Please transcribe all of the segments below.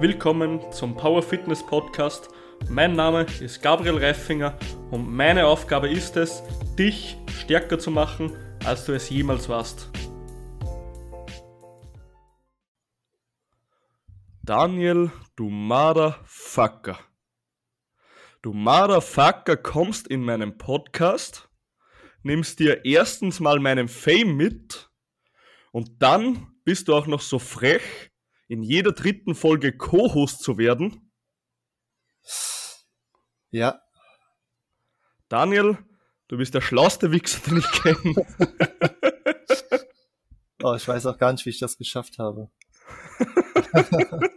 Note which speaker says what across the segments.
Speaker 1: willkommen zum Power Fitness Podcast. Mein Name ist Gabriel Reifinger und meine Aufgabe ist es, dich stärker zu machen, als du es jemals warst. Daniel, du Motherfucker. Du Motherfucker kommst in meinen Podcast, nimmst dir erstens mal meinen Fame mit und dann bist du auch noch so frech, in jeder dritten Folge Co-Host zu werden.
Speaker 2: Ja.
Speaker 1: Daniel, du bist der schlauste Wichser, den ich kenne.
Speaker 2: oh, ich weiß auch gar nicht, wie ich das geschafft habe.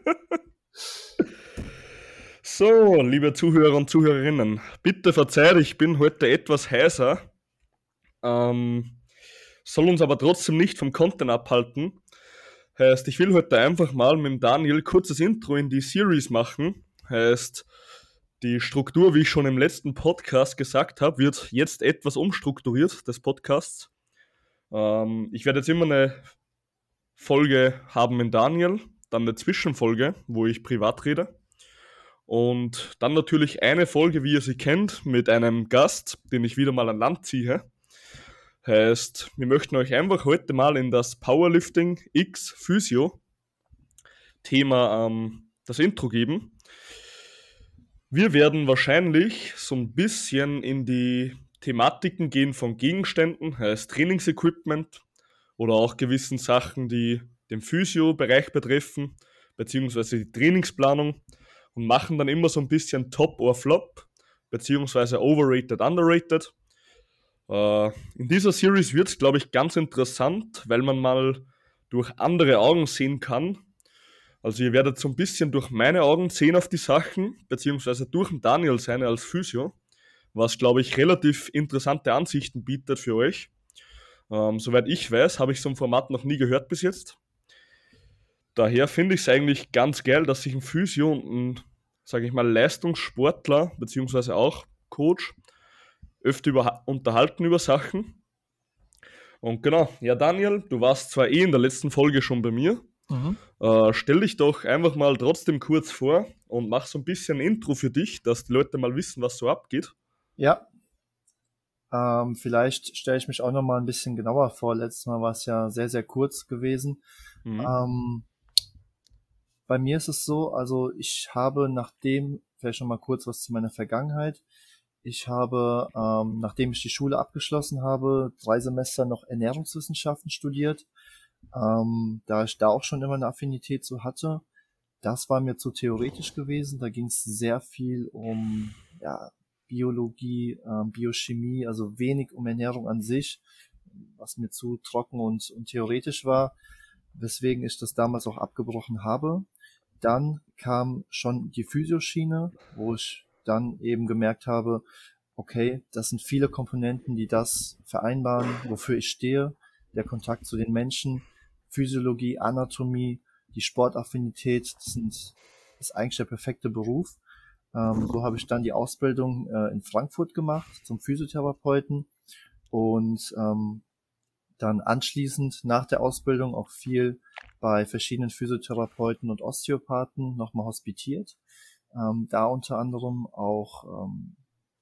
Speaker 1: so, liebe Zuhörer und Zuhörerinnen, bitte verzeiht, ich bin heute etwas heißer. Ähm, soll uns aber trotzdem nicht vom Content abhalten. Heißt, ich will heute einfach mal mit Daniel kurzes Intro in die Series machen. Heißt, die Struktur, wie ich schon im letzten Podcast gesagt habe, wird jetzt etwas umstrukturiert des Podcasts. Ähm, ich werde jetzt immer eine Folge haben mit Daniel, dann eine Zwischenfolge, wo ich privat rede. Und dann natürlich eine Folge, wie ihr sie kennt, mit einem Gast, den ich wieder mal an Land ziehe. Heißt, wir möchten euch einfach heute mal in das Powerlifting X Physio Thema ähm, das Intro geben. Wir werden wahrscheinlich so ein bisschen in die Thematiken gehen von Gegenständen, heißt Trainingsequipment oder auch gewissen Sachen, die den Physio-Bereich betreffen, beziehungsweise die Trainingsplanung und machen dann immer so ein bisschen Top or Flop, beziehungsweise Overrated, Underrated. Äh, in dieser Series wird es, glaube ich, ganz interessant, weil man mal durch andere Augen sehen kann. Also ihr werdet so ein bisschen durch meine Augen sehen auf die Sachen, beziehungsweise durch Daniel seine als Physio, was, glaube ich, relativ interessante Ansichten bietet für euch. Ähm, soweit ich weiß, habe ich so ein Format noch nie gehört bis jetzt. Daher finde ich es eigentlich ganz geil, dass sich ein Physio und ein, sage ich mal, Leistungssportler, beziehungsweise auch Coach, öfter über, unterhalten über Sachen. Und genau, ja, Daniel, du warst zwar eh in der letzten Folge schon bei mir. Mhm. Äh, stell dich doch einfach mal trotzdem kurz vor und mach so ein bisschen Intro für dich, dass die Leute mal wissen, was so abgeht.
Speaker 2: Ja. Ähm, vielleicht stelle ich mich auch noch mal ein bisschen genauer vor. Letztes Mal war es ja sehr, sehr kurz gewesen. Mhm. Ähm, bei mir ist es so, also ich habe nachdem, vielleicht noch mal kurz was zu meiner Vergangenheit. Ich habe, ähm, nachdem ich die Schule abgeschlossen habe, drei Semester noch Ernährungswissenschaften studiert, ähm, da ich da auch schon immer eine Affinität zu hatte. Das war mir zu theoretisch gewesen. Da ging es sehr viel um ja, Biologie, ähm, Biochemie, also wenig um Ernährung an sich, was mir zu trocken und, und theoretisch war, weswegen ich das damals auch abgebrochen habe. Dann kam schon die Physioschiene, wo ich dann eben gemerkt habe, okay, das sind viele Komponenten, die das vereinbaren, wofür ich stehe, der Kontakt zu den Menschen, Physiologie, Anatomie, die Sportaffinität, das, sind, ist eigentlich der perfekte Beruf. Ähm, so habe ich dann die Ausbildung äh, in Frankfurt gemacht zum Physiotherapeuten und ähm, dann anschließend nach der Ausbildung auch viel bei verschiedenen Physiotherapeuten und Osteopathen nochmal hospitiert. Ähm, da unter anderem auch ähm,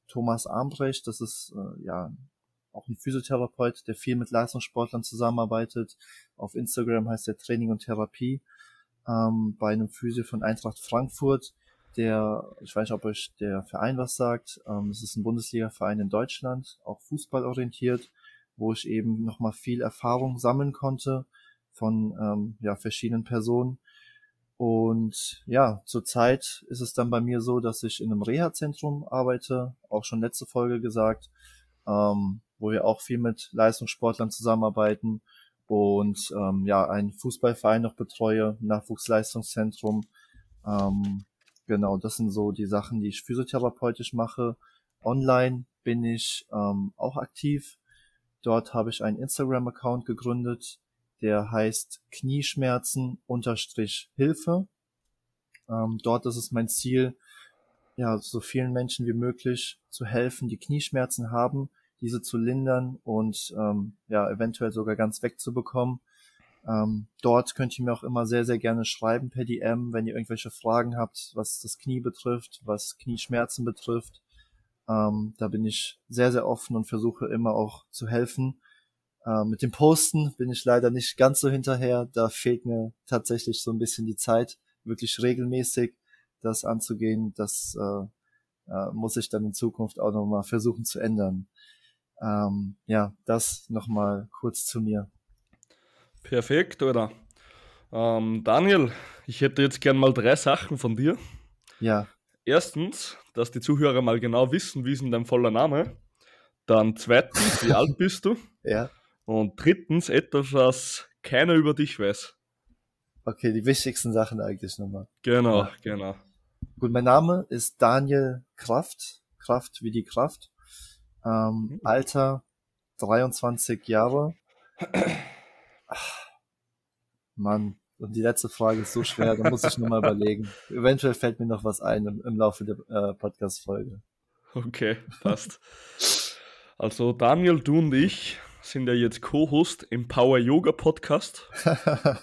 Speaker 2: Thomas Armbrecht, das ist äh, ja auch ein Physiotherapeut, der viel mit Leistungssportlern zusammenarbeitet. Auf Instagram heißt er Training und Therapie. Ähm, bei einem Physio von Eintracht Frankfurt, der, ich weiß nicht, ob euch der Verein was sagt, ähm, es ist ein Bundesliga-Verein in Deutschland, auch fußballorientiert, wo ich eben nochmal viel Erfahrung sammeln konnte von ähm, ja, verschiedenen Personen und ja, zurzeit ist es dann bei mir so, dass ich in einem Reha-Zentrum arbeite, auch schon letzte Folge gesagt, ähm, wo wir auch viel mit Leistungssportlern zusammenarbeiten und ähm, ja, einen Fußballverein noch betreue, Nachwuchsleistungszentrum. Ähm, genau, das sind so die Sachen, die ich physiotherapeutisch mache. Online bin ich ähm, auch aktiv. Dort habe ich einen Instagram-Account gegründet, der heißt Knieschmerzen unterstrich Hilfe. Ähm, dort ist es mein Ziel, ja, so vielen Menschen wie möglich zu helfen, die Knieschmerzen haben, diese zu lindern und ähm, ja, eventuell sogar ganz wegzubekommen. Ähm, dort könnt ihr mir auch immer sehr, sehr gerne schreiben per DM, wenn ihr irgendwelche Fragen habt, was das Knie betrifft, was Knieschmerzen betrifft. Ähm, da bin ich sehr, sehr offen und versuche immer auch zu helfen. Äh, mit dem Posten bin ich leider nicht ganz so hinterher. Da fehlt mir tatsächlich so ein bisschen die Zeit, wirklich regelmäßig das anzugehen. Das äh, äh, muss ich dann in Zukunft auch nochmal versuchen zu ändern. Ähm, ja, das nochmal kurz zu mir.
Speaker 1: Perfekt, oder? Ähm, Daniel, ich hätte jetzt gern mal drei Sachen von dir.
Speaker 2: Ja.
Speaker 1: Erstens, dass die Zuhörer mal genau wissen, wie ist denn dein voller Name. Dann zweitens, wie alt bist du?
Speaker 2: Ja.
Speaker 1: Und drittens, etwas, was keiner über dich weiß.
Speaker 2: Okay, die wichtigsten Sachen eigentlich nochmal.
Speaker 1: Genau, ja. genau.
Speaker 2: Gut, mein Name ist Daniel Kraft. Kraft wie die Kraft. Ähm, mhm. Alter 23 Jahre. Ach, Mann, und die letzte Frage ist so schwer, da muss ich nur mal überlegen. Eventuell fällt mir noch was ein im, im Laufe der äh, Podcast-Folge.
Speaker 1: Okay, passt. Also Daniel, du und ich sind ja jetzt Co-Host im Power Yoga Podcast.
Speaker 2: das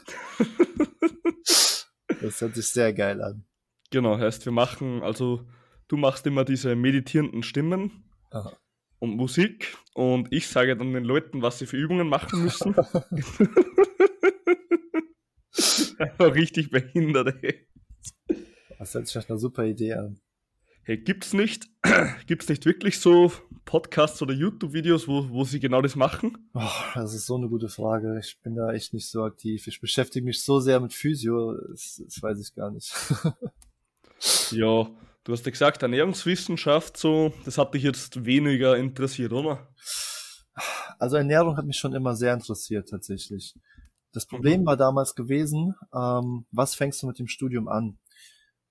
Speaker 2: hört sich sehr geil an.
Speaker 1: Genau, heißt, wir machen, also du machst immer diese meditierenden Stimmen Aha. und Musik und ich sage dann den Leuten, was sie für Übungen machen müssen. Einfach richtig behindert, ey.
Speaker 2: Das hört sich nach einer super Idee an.
Speaker 1: Hey, gibt's nicht, gibt's nicht wirklich so Podcasts oder YouTube-Videos, wo, wo sie genau das machen?
Speaker 2: Oh, das ist so eine gute Frage. Ich bin da echt nicht so aktiv. Ich beschäftige mich so sehr mit Physio, das, das weiß ich gar nicht.
Speaker 1: ja, du hast ja gesagt, Ernährungswissenschaft, so, das hat dich jetzt weniger interessiert, oder?
Speaker 2: Also Ernährung hat mich schon immer sehr interessiert, tatsächlich. Das Problem mhm. war damals gewesen, ähm, was fängst du mit dem Studium an?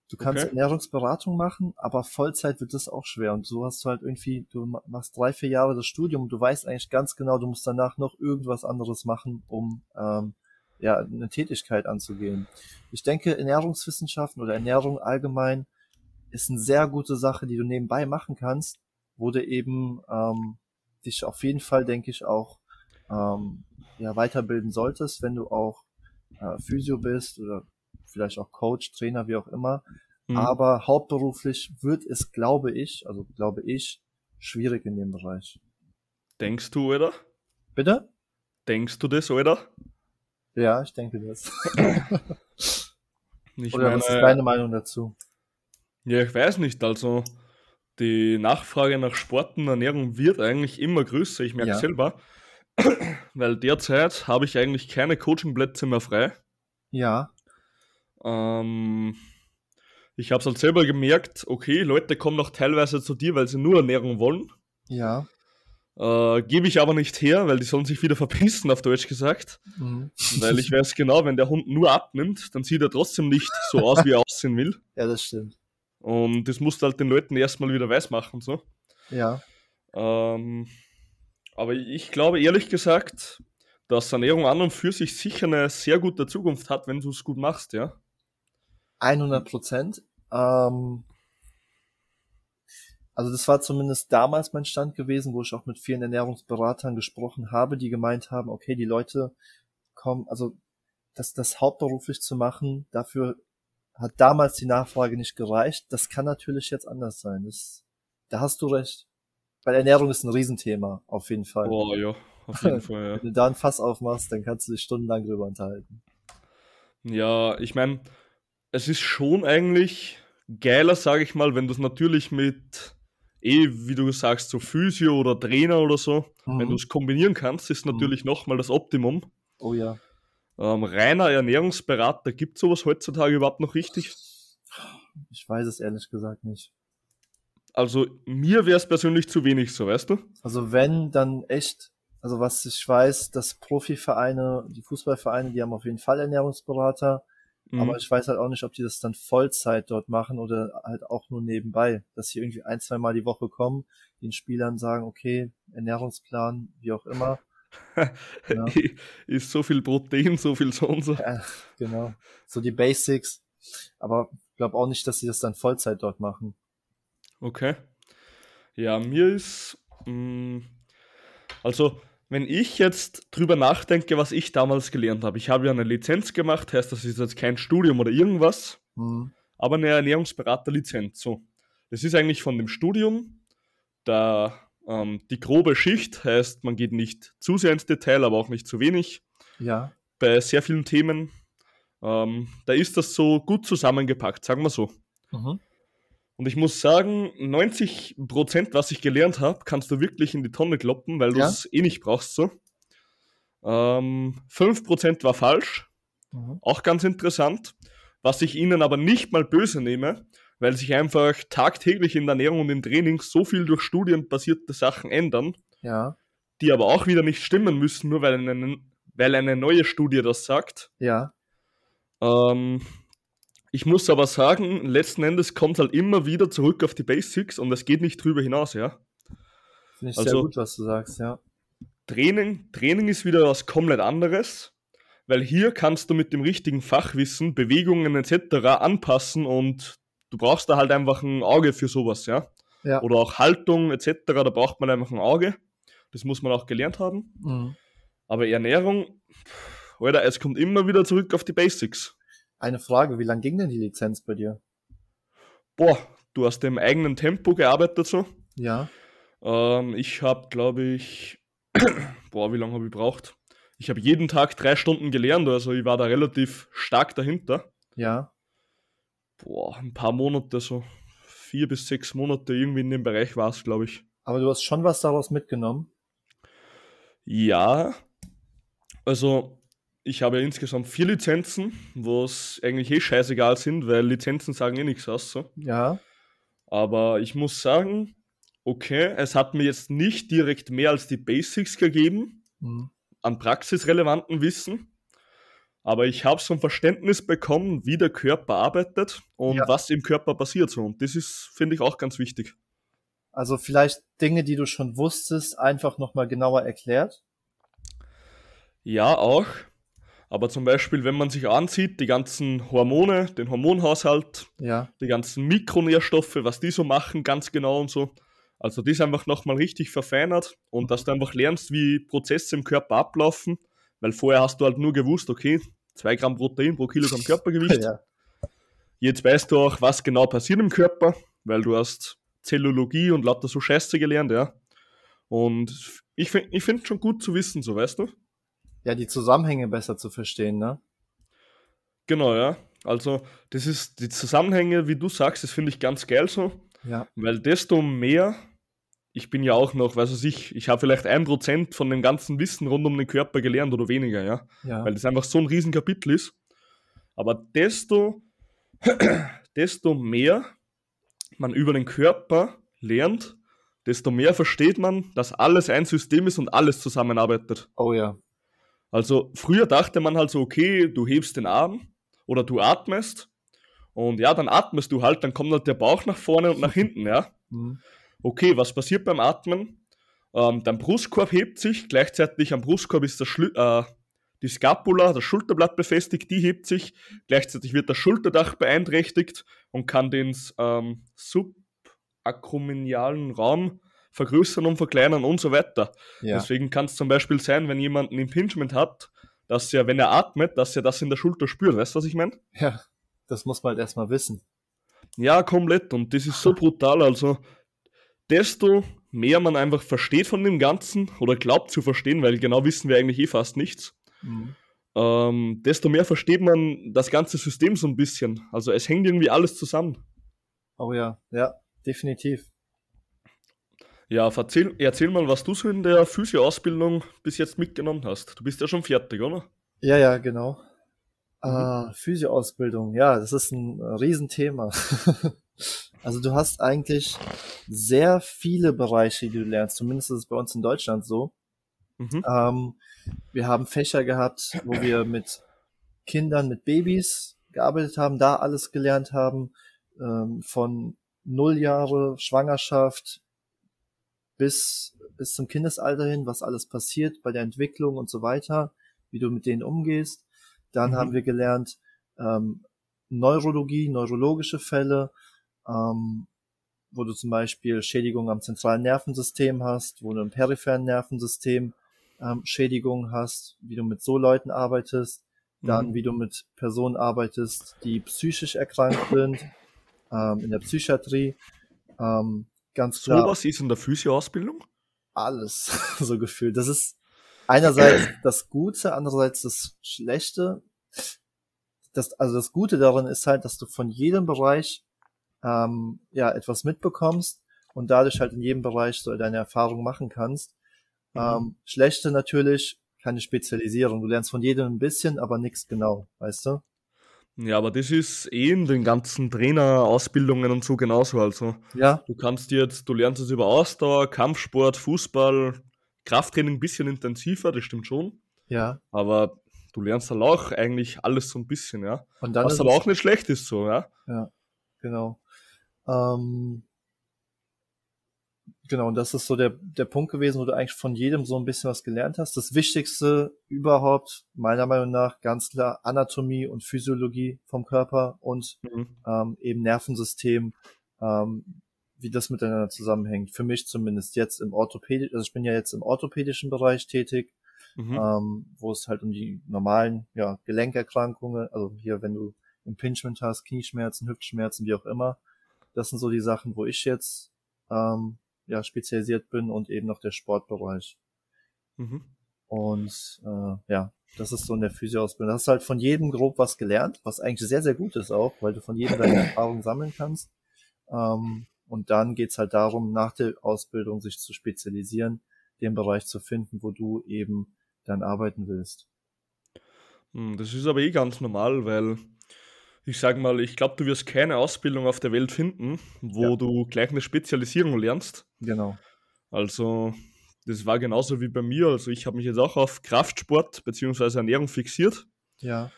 Speaker 2: Du kannst okay. Ernährungsberatung machen, aber Vollzeit wird das auch schwer. Und so hast du halt irgendwie, du machst drei, vier Jahre das Studium und du weißt eigentlich ganz genau, du musst danach noch irgendwas anderes machen, um ähm, ja, eine Tätigkeit anzugehen. Ich denke, Ernährungswissenschaften oder Ernährung allgemein ist eine sehr gute Sache, die du nebenbei machen kannst, wo du eben ähm, dich auf jeden Fall, denke ich, auch ähm, ja, weiterbilden solltest, wenn du auch äh, Physio bist oder vielleicht auch Coach, Trainer, wie auch immer. Mhm. Aber hauptberuflich wird es, glaube ich, also glaube ich, schwierig in dem Bereich.
Speaker 1: Denkst du, oder?
Speaker 2: Bitte?
Speaker 1: Denkst du das, oder?
Speaker 2: Ja, ich denke das.
Speaker 1: ich
Speaker 2: oder meine, was ist deine Meinung dazu?
Speaker 1: Ja, ich weiß nicht. Also die Nachfrage nach Sport und Ernährung wird eigentlich immer größer. Ich merke ja. selber. Weil derzeit habe ich eigentlich keine Coachingplätze mehr frei.
Speaker 2: Ja.
Speaker 1: Ähm, ich habe es halt selber gemerkt, okay, Leute kommen noch teilweise zu dir, weil sie nur Ernährung wollen.
Speaker 2: Ja.
Speaker 1: Äh, Gebe ich aber nicht her, weil die sollen sich wieder verpissen, auf Deutsch gesagt. Mhm. Weil ich weiß genau, wenn der Hund nur abnimmt, dann sieht er trotzdem nicht so aus, wie er aussehen will.
Speaker 2: Ja, das stimmt.
Speaker 1: Und das musst du halt den Leuten erstmal wieder weiß machen. So.
Speaker 2: Ja.
Speaker 1: Ähm, aber ich glaube ehrlich gesagt, dass Ernährung an und für sich sicher eine sehr gute Zukunft hat, wenn du es gut machst, ja.
Speaker 2: 100 Prozent. Ähm, also das war zumindest damals mein Stand gewesen, wo ich auch mit vielen Ernährungsberatern gesprochen habe, die gemeint haben, okay, die Leute kommen, also das, das hauptberuflich zu machen, dafür hat damals die Nachfrage nicht gereicht. Das kann natürlich jetzt anders sein. Das, da hast du recht. Weil Ernährung ist ein Riesenthema, auf jeden Fall.
Speaker 1: Boah, ja, auf jeden Fall, ja.
Speaker 2: Wenn du da ein Fass aufmachst, dann kannst du dich stundenlang drüber unterhalten.
Speaker 1: Ja, ich meine, es ist schon eigentlich geiler, sage ich mal, wenn du es natürlich mit, eh, wie du sagst, so Physio oder Trainer oder so, mhm. wenn du es kombinieren kannst, ist natürlich mhm. nochmal das Optimum.
Speaker 2: Oh ja.
Speaker 1: Ähm, reiner Ernährungsberater, gibt sowas heutzutage überhaupt noch richtig?
Speaker 2: Ich weiß es ehrlich gesagt nicht.
Speaker 1: Also mir wäre es persönlich zu wenig so, weißt du?
Speaker 2: Also wenn, dann echt, also was ich weiß, dass Profivereine, die Fußballvereine, die haben auf jeden Fall Ernährungsberater, mhm. aber ich weiß halt auch nicht, ob die das dann Vollzeit dort machen oder halt auch nur nebenbei, dass sie irgendwie ein, zwei Mal die Woche kommen, den Spielern sagen, okay, Ernährungsplan, wie auch immer.
Speaker 1: ja. Ist so viel Protein, so viel sonst.
Speaker 2: Ja, genau. So die Basics. Aber ich glaube auch nicht, dass sie das dann Vollzeit dort machen.
Speaker 1: Okay. Ja, mir ist. Mh, mm, also, wenn ich jetzt drüber nachdenke, was ich damals gelernt habe, ich habe ja eine Lizenz gemacht, heißt, das ist jetzt kein Studium oder irgendwas, mhm. aber eine Ernährungsberaterlizenz. So, das ist eigentlich von dem Studium. Da ähm, die grobe Schicht heißt, man geht nicht zu sehr ins Detail, aber auch nicht zu wenig.
Speaker 2: Ja.
Speaker 1: Bei sehr vielen Themen. Ähm, da ist das so gut zusammengepackt, sagen wir so. Mhm. Und ich muss sagen, 90%, was ich gelernt habe, kannst du wirklich in die Tonne kloppen, weil du es eh nicht brauchst so. Ähm, 5% war falsch. Mhm. Auch ganz interessant. Was ich ihnen aber nicht mal böse nehme, weil sich einfach tagtäglich in der Ernährung und im Training so viel durch studienbasierte Sachen ändern,
Speaker 2: ja.
Speaker 1: die aber auch wieder nicht stimmen müssen, nur weil eine, weil eine neue Studie das sagt.
Speaker 2: Ja.
Speaker 1: Ähm, ich muss aber sagen, letzten Endes kommt halt immer wieder zurück auf die Basics und es geht nicht drüber hinaus, ja.
Speaker 2: Finde ich also, sehr gut, was du sagst, ja.
Speaker 1: Training, Training ist wieder was komplett anderes, weil hier kannst du mit dem richtigen Fachwissen Bewegungen etc. anpassen und du brauchst da halt einfach ein Auge für sowas, ja.
Speaker 2: ja.
Speaker 1: Oder auch Haltung etc. Da braucht man einfach ein Auge. Das muss man auch gelernt haben.
Speaker 2: Mhm.
Speaker 1: Aber Ernährung, Alter, es kommt immer wieder zurück auf die Basics.
Speaker 2: Eine Frage, wie lang ging denn die Lizenz bei dir?
Speaker 1: Boah, du hast im eigenen Tempo gearbeitet so.
Speaker 2: Ja.
Speaker 1: Ähm, ich habe, glaube ich, boah, wie lange habe ich gebraucht? Ich habe jeden Tag drei Stunden gelernt, also ich war da relativ stark dahinter.
Speaker 2: Ja.
Speaker 1: Boah, ein paar Monate, so vier bis sechs Monate irgendwie in dem Bereich war es, glaube ich.
Speaker 2: Aber du hast schon was daraus mitgenommen?
Speaker 1: Ja. Also, ich habe insgesamt vier Lizenzen, wo es eigentlich eh scheißegal sind, weil Lizenzen sagen eh nichts aus. So.
Speaker 2: Ja.
Speaker 1: Aber ich muss sagen, okay, es hat mir jetzt nicht direkt mehr als die Basics gegeben mhm. an praxisrelevanten Wissen. Aber ich habe so ein Verständnis bekommen, wie der Körper arbeitet und ja. was im Körper passiert. So. Und das ist, finde ich, auch ganz wichtig.
Speaker 2: Also vielleicht Dinge, die du schon wusstest, einfach nochmal genauer erklärt?
Speaker 1: Ja, auch. Aber zum Beispiel, wenn man sich ansieht, die ganzen Hormone, den Hormonhaushalt,
Speaker 2: ja.
Speaker 1: die ganzen Mikronährstoffe, was die so machen, ganz genau und so. Also das einfach nochmal richtig verfeinert und dass du einfach lernst, wie Prozesse im Körper ablaufen, weil vorher hast du halt nur gewusst, okay, zwei Gramm Protein pro Kilogramm Körpergewicht.
Speaker 2: Ja.
Speaker 1: Jetzt weißt du auch, was genau passiert im Körper, weil du hast Zellologie und lauter so Scheiße gelernt, ja. Und ich finde ich find schon gut zu wissen, so weißt du
Speaker 2: ja, die Zusammenhänge besser zu verstehen, ne?
Speaker 1: Genau, ja. Also, das ist die Zusammenhänge, wie du sagst, das finde ich ganz geil so.
Speaker 2: Ja.
Speaker 1: Weil desto mehr, ich bin ja auch noch, weiß ich, ich habe vielleicht ein Prozent von dem ganzen Wissen rund um den Körper gelernt oder weniger, ja.
Speaker 2: ja.
Speaker 1: Weil das einfach so ein Riesenkapitel ist. Aber desto, desto mehr man über den Körper lernt, desto mehr versteht man, dass alles ein System ist und alles zusammenarbeitet.
Speaker 2: Oh ja.
Speaker 1: Also früher dachte man halt so, okay, du hebst den Arm oder du atmest und ja, dann atmest du halt, dann kommt halt der Bauch nach vorne und nach hinten, ja.
Speaker 2: Mhm.
Speaker 1: Okay, was passiert beim Atmen? Ähm, dein Brustkorb hebt sich, gleichzeitig am Brustkorb ist das Schlu äh, die Scapula, das Schulterblatt befestigt, die hebt sich, gleichzeitig wird das Schulterdach beeinträchtigt und kann den ähm, subakrominialen Raum vergrößern und verkleinern und so weiter. Ja. Deswegen kann es zum Beispiel sein, wenn jemand ein Impingement hat, dass er, wenn er atmet, dass er das in der Schulter spürt. Weißt du, was ich meine?
Speaker 2: Ja, das muss man halt erstmal wissen.
Speaker 1: Ja, komplett. Und das ist so brutal. Also, desto mehr man einfach versteht von dem Ganzen oder glaubt zu verstehen, weil genau wissen wir eigentlich eh fast nichts, mhm. ähm, desto mehr versteht man das ganze System so ein bisschen. Also, es hängt irgendwie alles zusammen.
Speaker 2: Oh ja, ja, definitiv.
Speaker 1: Ja, erzähl, erzähl mal, was du so in der Physio-Ausbildung bis jetzt mitgenommen hast. Du bist ja schon fertig, oder?
Speaker 2: Ja, ja, genau. Mhm. Uh, Physio-Ausbildung, ja, das ist ein Riesenthema. also du hast eigentlich sehr viele Bereiche, die du lernst. Zumindest ist es bei uns in Deutschland so. Mhm. Ähm, wir haben Fächer gehabt, wo wir mit Kindern, mit Babys gearbeitet haben, da alles gelernt haben, ähm, von null Jahre Schwangerschaft bis, bis zum Kindesalter hin, was alles passiert bei der Entwicklung und so weiter, wie du mit denen umgehst. Dann mhm. haben wir gelernt ähm, Neurologie, neurologische Fälle, ähm, wo du zum Beispiel Schädigung am zentralen Nervensystem hast, wo du im peripheren Nervensystem ähm, Schädigungen hast, wie du mit so Leuten arbeitest, dann mhm. wie du mit Personen arbeitest, die psychisch erkrankt sind, ähm, in der Psychiatrie. Ähm, ganz klar.
Speaker 1: So was ist in der Physioausbildung?
Speaker 2: Alles, so gefühlt. Das ist einerseits das Gute, andererseits das Schlechte. Das, also das Gute darin ist halt, dass du von jedem Bereich ähm, ja etwas mitbekommst und dadurch halt in jedem Bereich so deine Erfahrung machen kannst. Mhm. Ähm, Schlechte natürlich, keine Spezialisierung. Du lernst von jedem ein bisschen, aber nichts genau, weißt du?
Speaker 1: Ja, aber das ist eh in den ganzen Trainerausbildungen und so genauso. Also,
Speaker 2: ja.
Speaker 1: du kannst jetzt, du lernst es über Ausdauer, Kampfsport, Fußball, Krafttraining ein bisschen intensiver, das stimmt schon.
Speaker 2: Ja.
Speaker 1: Aber du lernst dann auch eigentlich alles so ein bisschen, ja.
Speaker 2: Und dann
Speaker 1: Was aber auch nicht schlecht ist, so, ja.
Speaker 2: Ja, genau. Ähm, genau, und das ist so der, der Punkt gewesen, wo du eigentlich von jedem so ein bisschen was gelernt hast. Das Wichtigste überhaupt, meiner Meinung nach, ganz klar Anatomie und Physiologie vom Körper und mhm. ähm, eben Nervensystem, ähm, wie das miteinander zusammenhängt. Für mich zumindest jetzt im Orthopädischen, also ich bin ja jetzt im orthopädischen Bereich tätig, mhm. ähm, wo es halt um die normalen ja, Gelenkerkrankungen, also hier, wenn du Impingement hast, Knieschmerzen, Hüftschmerzen, wie auch immer, das sind so die Sachen, wo ich jetzt ähm, ja spezialisiert bin und eben noch der Sportbereich. Mhm. Und äh, ja, das ist so in der Physioausbildung. Das hast halt von jedem grob was gelernt, was eigentlich sehr, sehr gut ist auch, weil du von jedem deine Erfahrung sammeln kannst. Ähm, und dann geht's halt darum, nach der Ausbildung sich zu spezialisieren, den Bereich zu finden, wo du eben dann arbeiten willst.
Speaker 1: Hm, das ist aber eh ganz normal, weil ich sage mal, ich glaube, du wirst keine Ausbildung auf der Welt finden, wo ja. du gleich eine Spezialisierung lernst.
Speaker 2: Genau.
Speaker 1: Also, das war genauso wie bei mir. Also, ich habe mich jetzt auch auf Kraftsport bzw. Ernährung fixiert.
Speaker 2: Ja.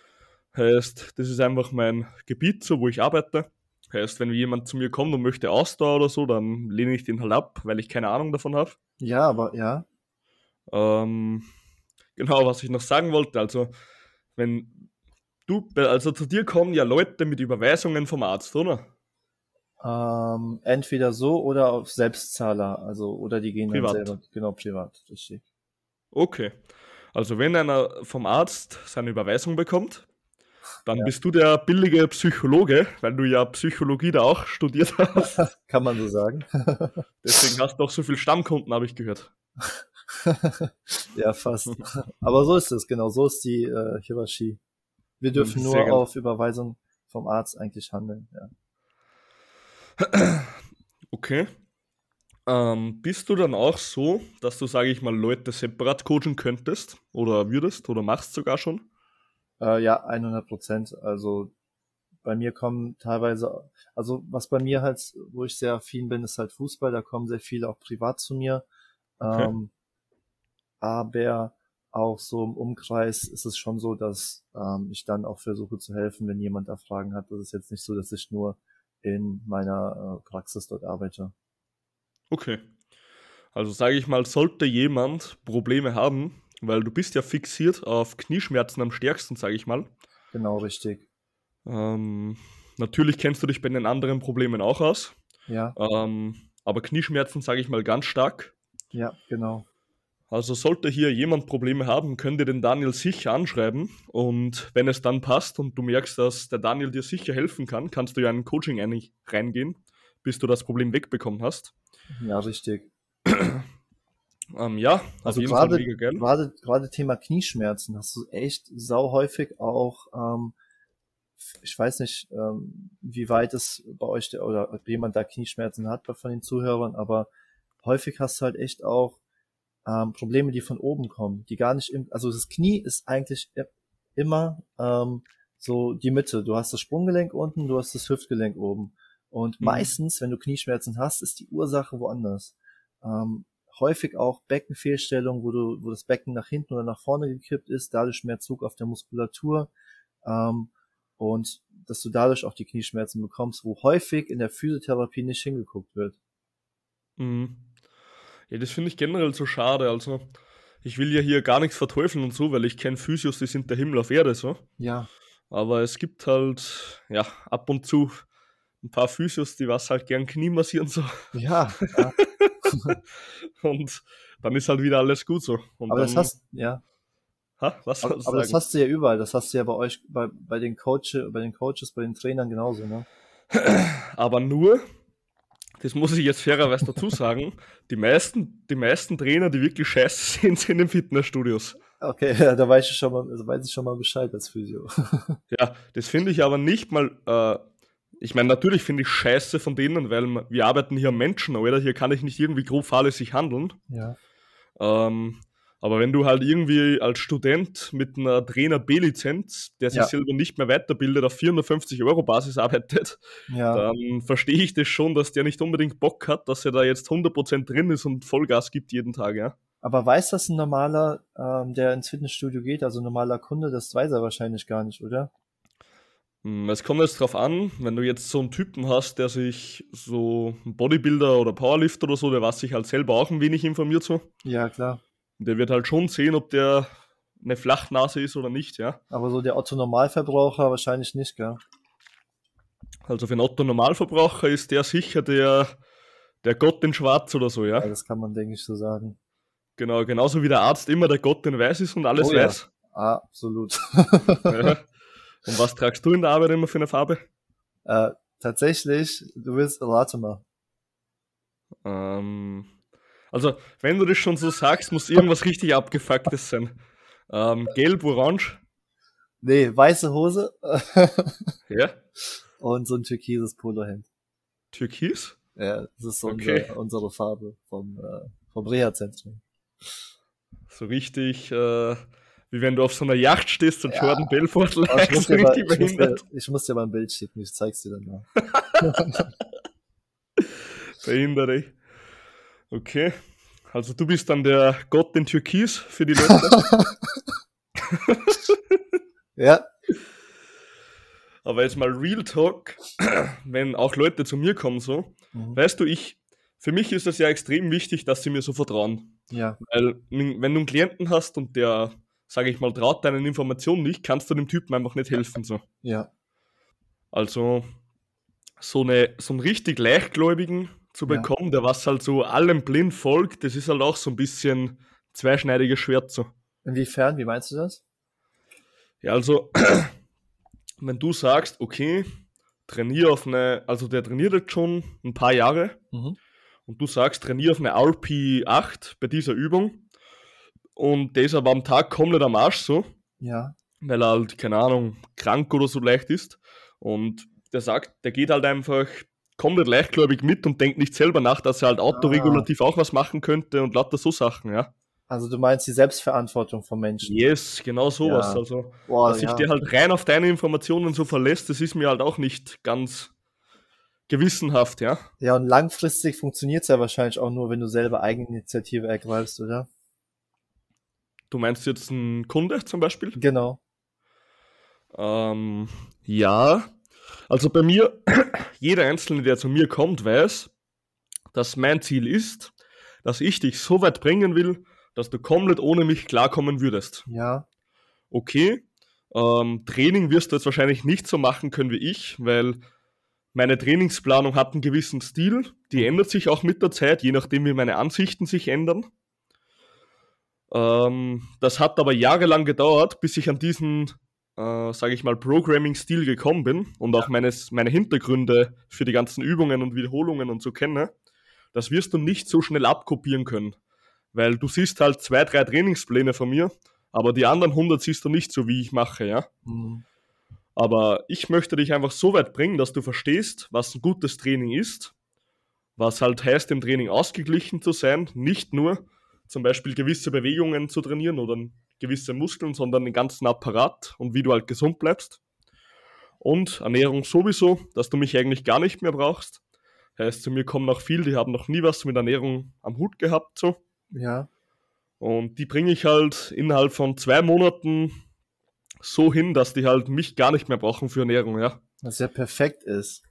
Speaker 1: Heißt, das ist einfach mein Gebiet, so wo ich arbeite. Heißt, wenn jemand zu mir kommt und möchte Ausdauer oder so, dann lehne ich den halt ab, weil ich keine Ahnung davon habe.
Speaker 2: Ja, aber ja.
Speaker 1: Ähm, genau, was ich noch sagen wollte, also wenn Du, also zu dir kommen ja Leute mit Überweisungen vom Arzt, oder?
Speaker 2: Ähm, entweder so oder auf Selbstzahler, also oder die gehen
Speaker 1: privat.
Speaker 2: dann selber, genau privat, richtig.
Speaker 1: Okay. Also wenn einer vom Arzt seine Überweisung bekommt, dann ja. bist du der billige Psychologe, weil du ja Psychologie da auch studiert hast.
Speaker 2: Kann man so sagen.
Speaker 1: Deswegen hast du auch so viele Stammkunden, habe ich gehört.
Speaker 2: ja, fast. Aber so ist es, genau, so ist die äh, Hierarchie. Wir dürfen nur genau. auf Überweisung vom Arzt eigentlich handeln.
Speaker 1: Ja. Okay. Ähm, bist du dann auch so, dass du, sage ich mal, Leute separat coachen könntest oder würdest oder machst sogar schon?
Speaker 2: Äh, ja, 100 Prozent. Also bei mir kommen teilweise, also was bei mir halt, wo ich sehr affin bin, ist halt Fußball. Da kommen sehr viele auch privat zu mir. Okay. Ähm, aber auch so im Umkreis ist es schon so, dass ähm, ich dann auch versuche zu helfen, wenn jemand da Fragen hat. Das ist jetzt nicht so, dass ich nur in meiner äh, Praxis dort arbeite.
Speaker 1: Okay. Also sage ich mal, sollte jemand Probleme haben, weil du bist ja fixiert auf Knieschmerzen am stärksten, sage ich mal.
Speaker 2: Genau, richtig.
Speaker 1: Ähm, natürlich kennst du dich bei den anderen Problemen auch aus.
Speaker 2: Ja.
Speaker 1: Ähm, aber Knieschmerzen, sage ich mal, ganz stark.
Speaker 2: Ja, genau.
Speaker 1: Also sollte hier jemand Probleme haben, könnt ihr den Daniel sicher anschreiben. Und wenn es dann passt und du merkst, dass der Daniel dir sicher helfen kann, kannst du ja in ein Coaching eigentlich reingehen, bis du das Problem wegbekommen hast.
Speaker 2: Ja, richtig.
Speaker 1: ähm, ja,
Speaker 2: also gerade, gerade, gerade Thema Knieschmerzen hast du echt sau häufig auch, ähm, ich weiß nicht, ähm, wie weit es bei euch der, oder ob jemand da Knieschmerzen hat von den Zuhörern, aber häufig hast du halt echt auch ähm, Probleme, die von oben kommen, die gar nicht im, also das Knie ist eigentlich immer ähm, so die Mitte. Du hast das Sprunggelenk unten, du hast das Hüftgelenk oben. Und mhm. meistens, wenn du Knieschmerzen hast, ist die Ursache woanders. Ähm, häufig auch Beckenfehlstellung, wo du, wo das Becken nach hinten oder nach vorne gekippt ist, dadurch mehr Zug auf der Muskulatur. Ähm, und dass du dadurch auch die Knieschmerzen bekommst, wo häufig in der Physiotherapie nicht hingeguckt wird.
Speaker 1: Mhm. Ja, das finde ich generell so schade. Also, ich will ja hier gar nichts verteufeln und so, weil ich kenne Physios, die sind der Himmel auf Erde so.
Speaker 2: Ja.
Speaker 1: Aber es gibt halt, ja, ab und zu ein paar Physios, die was halt gern Knie massieren so.
Speaker 2: Ja. ja.
Speaker 1: und dann ist halt wieder alles gut so.
Speaker 2: Und aber dann, das hast, ja. Ha, was aber, aber das hast du ja überall, das hast du ja bei euch, bei, bei den Coaches, bei den Coaches, bei den Trainern genauso, ne?
Speaker 1: Aber nur, das muss ich jetzt fairerweise dazu sagen, die meisten, die meisten Trainer, die wirklich scheiße sind, sind in Fitnessstudios.
Speaker 2: Okay, ja, da weiß ich schon mal, also weiß ich schon mal Bescheid als Physio.
Speaker 1: ja, das finde ich aber nicht mal, äh, ich meine, natürlich finde ich scheiße von denen, weil wir arbeiten hier Menschen, oder? Hier kann ich nicht irgendwie grob fahrlässig handeln.
Speaker 2: Ja.
Speaker 1: Ähm, aber wenn du halt irgendwie als Student mit einer Trainer B-Lizenz, der sich ja. selber nicht mehr weiterbildet, auf 450 Euro Basis arbeitet, ja. dann verstehe ich das schon, dass der nicht unbedingt Bock hat, dass er da jetzt 100% drin ist und Vollgas gibt jeden Tag, ja.
Speaker 2: Aber weiß das ein normaler, ähm, der ins Fitnessstudio geht, also ein normaler Kunde, das weiß er wahrscheinlich gar nicht, oder?
Speaker 1: Hm, es kommt jetzt drauf an, wenn du jetzt so einen Typen hast, der sich so ein Bodybuilder oder Powerlifter oder so, der weiß sich halt selber auch ein wenig informiert so.
Speaker 2: Ja, klar.
Speaker 1: Der wird halt schon sehen, ob der eine Flachnase ist oder nicht, ja.
Speaker 2: Aber so der Otto-Normalverbraucher wahrscheinlich nicht, gell?
Speaker 1: Also für einen Otto-Normalverbraucher ist der sicher der, der Gott in Schwarz oder so, ja?
Speaker 2: ja das kann man, denke ich, so sagen.
Speaker 1: Genau, genauso wie der Arzt immer der Gott in Weiß ist und alles oh, weiß.
Speaker 2: Ja. Absolut.
Speaker 1: ja. Und was tragst du in der Arbeit immer für eine Farbe?
Speaker 2: Äh, tatsächlich, du willst, rate mal.
Speaker 1: Ähm, also, wenn du das schon so sagst, muss irgendwas richtig abgefucktes sein. Ähm, gelb, orange?
Speaker 2: Nee, weiße Hose.
Speaker 1: ja.
Speaker 2: Und so ein türkises Polohemd.
Speaker 1: Türkis?
Speaker 2: Ja, das ist so okay. unsere, unsere, Farbe vom, äh, vom Reha-Zentrum.
Speaker 1: So richtig, äh, wie wenn du auf so einer Yacht stehst und ja. Jordan Belfort
Speaker 2: oh, ich, muss dir mal, ich, muss dir, ich muss dir mal ein Bild schicken, ich zeig's dir dann mal.
Speaker 1: Behindert, Okay. Also du bist dann der Gott in Türkis für die Leute.
Speaker 2: ja.
Speaker 1: Aber jetzt mal Real Talk, wenn auch Leute zu mir kommen so, mhm. weißt du, ich, für mich ist es ja extrem wichtig, dass sie mir so vertrauen.
Speaker 2: Ja.
Speaker 1: Weil wenn du einen Klienten hast und der, sage ich mal, traut deinen Informationen nicht, kannst du dem Typen einfach nicht helfen so.
Speaker 2: Ja.
Speaker 1: Also so, eine, so einen richtig leichtgläubigen zu bekommen, ja. der was halt so allem blind folgt, das ist halt auch so ein bisschen zweischneidiges Schwert so.
Speaker 2: Inwiefern, wie meinst du das?
Speaker 1: Ja, also, wenn du sagst, okay, trainiere auf eine, also der trainiert jetzt schon ein paar Jahre mhm. und du sagst, trainiere auf eine RP8 bei dieser Übung und der ist aber am Tag komplett am Arsch so.
Speaker 2: Ja.
Speaker 1: Weil er halt, keine Ahnung, krank oder so leicht ist und der sagt, der geht halt einfach komplett leichtgläubig mit und denkt nicht selber nach, dass er halt autoregulativ ah. auch was machen könnte und lauter so Sachen, ja.
Speaker 2: Also du meinst die Selbstverantwortung von Menschen?
Speaker 1: Yes, genau sowas. Ja. Also, Boah, dass ja. ich dir halt rein auf deine Informationen so verlässt, das ist mir halt auch nicht ganz gewissenhaft, ja.
Speaker 2: Ja, und langfristig funktioniert es ja wahrscheinlich auch nur, wenn du selber Eigeninitiative ergreifst, oder?
Speaker 1: Du meinst jetzt einen Kunde zum Beispiel?
Speaker 2: Genau.
Speaker 1: Ähm, ja, also bei mir, jeder Einzelne, der zu mir kommt, weiß, dass mein Ziel ist, dass ich dich so weit bringen will, dass du komplett ohne mich klarkommen würdest.
Speaker 2: Ja.
Speaker 1: Okay, ähm, Training wirst du jetzt wahrscheinlich nicht so machen können wie ich, weil meine Trainingsplanung hat einen gewissen Stil, die ändert sich auch mit der Zeit, je nachdem wie meine Ansichten sich ändern. Ähm, das hat aber jahrelang gedauert, bis ich an diesen äh, sage ich mal, Programming-Stil gekommen bin und auch meines, meine Hintergründe für die ganzen Übungen und Wiederholungen und so kenne, das wirst du nicht so schnell abkopieren können. Weil du siehst halt zwei, drei Trainingspläne von mir, aber die anderen 100 siehst du nicht so, wie ich mache, ja. Mhm. Aber ich möchte dich einfach so weit bringen, dass du verstehst, was ein gutes Training ist, was halt heißt, im Training ausgeglichen zu sein, nicht nur zum Beispiel gewisse Bewegungen zu trainieren oder gewisse Muskeln, sondern den ganzen Apparat und wie du halt gesund bleibst. Und Ernährung sowieso, dass du mich eigentlich gar nicht mehr brauchst. Heißt, zu mir kommen noch viel, die haben noch nie was mit Ernährung am Hut gehabt, so.
Speaker 2: Ja.
Speaker 1: Und die bringe ich halt innerhalb von zwei Monaten so hin, dass die halt mich gar nicht mehr brauchen für Ernährung, ja.
Speaker 2: Was ja perfekt ist.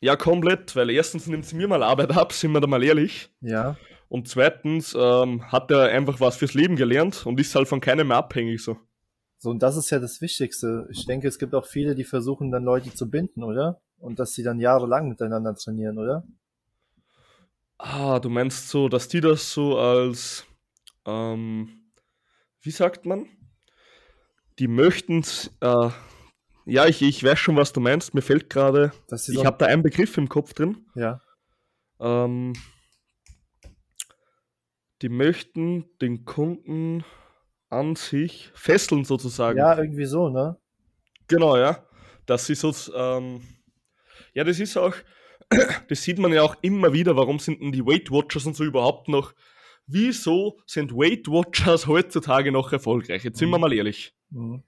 Speaker 1: Ja, komplett, weil erstens nimmt sie mir mal Arbeit ab, sind wir da mal ehrlich.
Speaker 2: Ja.
Speaker 1: Und zweitens ähm, hat er einfach was fürs Leben gelernt und ist halt von keinem mehr abhängig so.
Speaker 2: So, und das ist ja das Wichtigste. Ich denke, es gibt auch viele, die versuchen dann Leute zu binden, oder? Und dass sie dann jahrelang miteinander trainieren, oder?
Speaker 1: Ah, du meinst so, dass die das so als ähm, wie sagt man? Die möchten, äh, ja, ich, ich weiß schon, was du meinst. Mir fällt gerade, ich habe da einen Begriff im Kopf drin.
Speaker 2: Ja.
Speaker 1: Ähm, die möchten den Kunden an sich fesseln sozusagen.
Speaker 2: Ja, irgendwie so, ne?
Speaker 1: Genau, ja. Das ist so, ähm, ja, das ist auch, das sieht man ja auch immer wieder, warum sind denn die Weight Watchers und so überhaupt noch, wieso sind Weight Watchers heutzutage noch erfolgreich? Jetzt sind mhm. wir mal ehrlich. Mhm.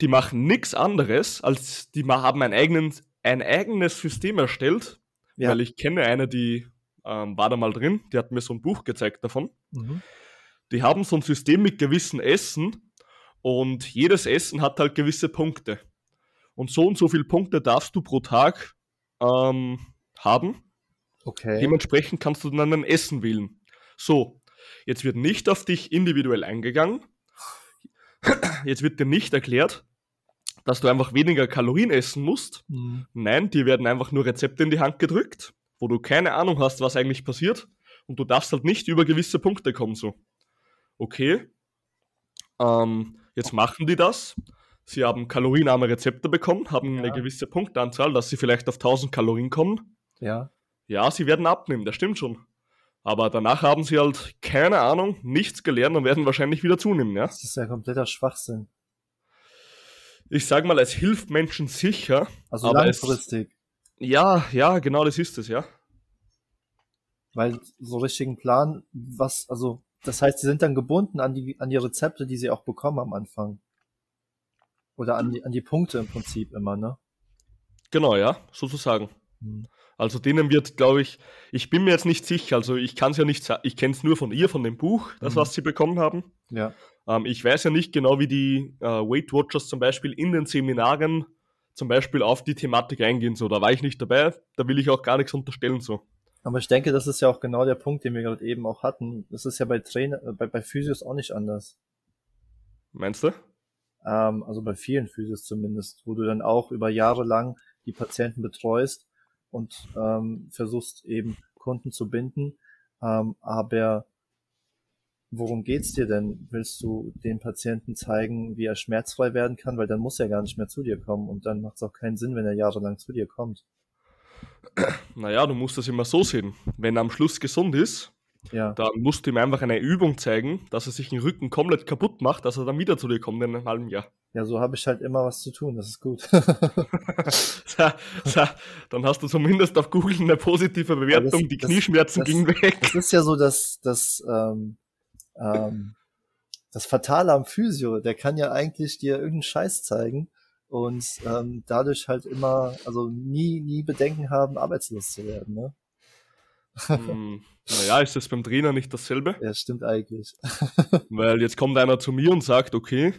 Speaker 1: Die machen nichts anderes, als die haben ein, eigenen, ein eigenes System erstellt, ja. weil ich kenne eine, die ähm, war da mal drin, die hat mir so ein Buch gezeigt davon. Mhm. Die haben so ein System mit gewissen Essen und jedes Essen hat halt gewisse Punkte. Und so und so viele Punkte darfst du pro Tag ähm, haben.
Speaker 2: Okay.
Speaker 1: Dementsprechend kannst du dann ein Essen wählen. So, jetzt wird nicht auf dich individuell eingegangen. Jetzt wird dir nicht erklärt, dass du einfach weniger Kalorien essen musst. Mhm. Nein, dir werden einfach nur Rezepte in die Hand gedrückt, wo du keine Ahnung hast, was eigentlich passiert. Und du darfst halt nicht über gewisse Punkte kommen. So, okay, ähm, jetzt machen die das. Sie haben kalorienarme Rezepte bekommen, haben ja. eine gewisse Punktanzahl, dass sie vielleicht auf 1000 Kalorien kommen.
Speaker 2: Ja.
Speaker 1: Ja, sie werden abnehmen, das stimmt schon. Aber danach haben sie halt keine Ahnung, nichts gelernt und werden wahrscheinlich wieder zunehmen, ja?
Speaker 2: Das ist ja kompletter Schwachsinn.
Speaker 1: Ich sag mal, es hilft Menschen sicher.
Speaker 2: Also langfristig.
Speaker 1: Ja, ja, genau das ist es, ja.
Speaker 2: Weil so richtigen Plan, was, also, das heißt, sie sind dann gebunden an die, an die Rezepte, die sie auch bekommen am Anfang. Oder an die, an die Punkte im Prinzip immer, ne?
Speaker 1: Genau, ja, sozusagen. Hm. Also denen wird, glaube ich, ich bin mir jetzt nicht sicher, also ich kann es ja nicht sagen, ich kenne es nur von ihr, von dem Buch, das, mhm. was sie bekommen haben.
Speaker 2: Ja.
Speaker 1: Ähm, ich weiß ja nicht genau, wie die äh, Weight Watchers zum Beispiel in den Seminaren zum Beispiel auf die Thematik eingehen. So, da war ich nicht dabei, da will ich auch gar nichts unterstellen. So.
Speaker 2: Aber ich denke, das ist ja auch genau der Punkt, den wir gerade eben auch hatten. Das ist ja bei Trainer, äh, bei, bei Physios auch nicht anders.
Speaker 1: Meinst du?
Speaker 2: ähm, also bei vielen Physios zumindest, wo du dann auch über Jahre lang die Patienten betreust und ähm, versuchst eben Kunden zu binden. Ähm, aber worum geht's dir denn? Willst du den Patienten zeigen, wie er schmerzfrei werden kann? Weil dann muss er gar nicht mehr zu dir kommen und dann macht es auch keinen Sinn, wenn er jahrelang zu dir kommt.
Speaker 1: Naja, du musst das immer so sehen. Wenn er am Schluss gesund ist,
Speaker 2: ja.
Speaker 1: Dann musst du ihm einfach eine Übung zeigen, dass er sich den Rücken komplett kaputt macht, dass er dann wieder zu dir kommt in einem halben Jahr.
Speaker 2: Ja, so habe ich halt immer was zu tun, das ist gut.
Speaker 1: so, so, dann hast du zumindest auf Google eine positive Bewertung, das, die Knieschmerzen das, gingen weg.
Speaker 2: Das ist ja so, dass das, ähm, ähm, das Fatale am Physio, der kann ja eigentlich dir irgendeinen Scheiß zeigen und ähm, dadurch halt immer, also nie, nie Bedenken haben, arbeitslos zu werden, ne?
Speaker 1: hm, naja, ist das beim Trainer nicht dasselbe?
Speaker 2: Ja, stimmt eigentlich.
Speaker 1: Weil jetzt kommt einer zu mir und sagt, okay,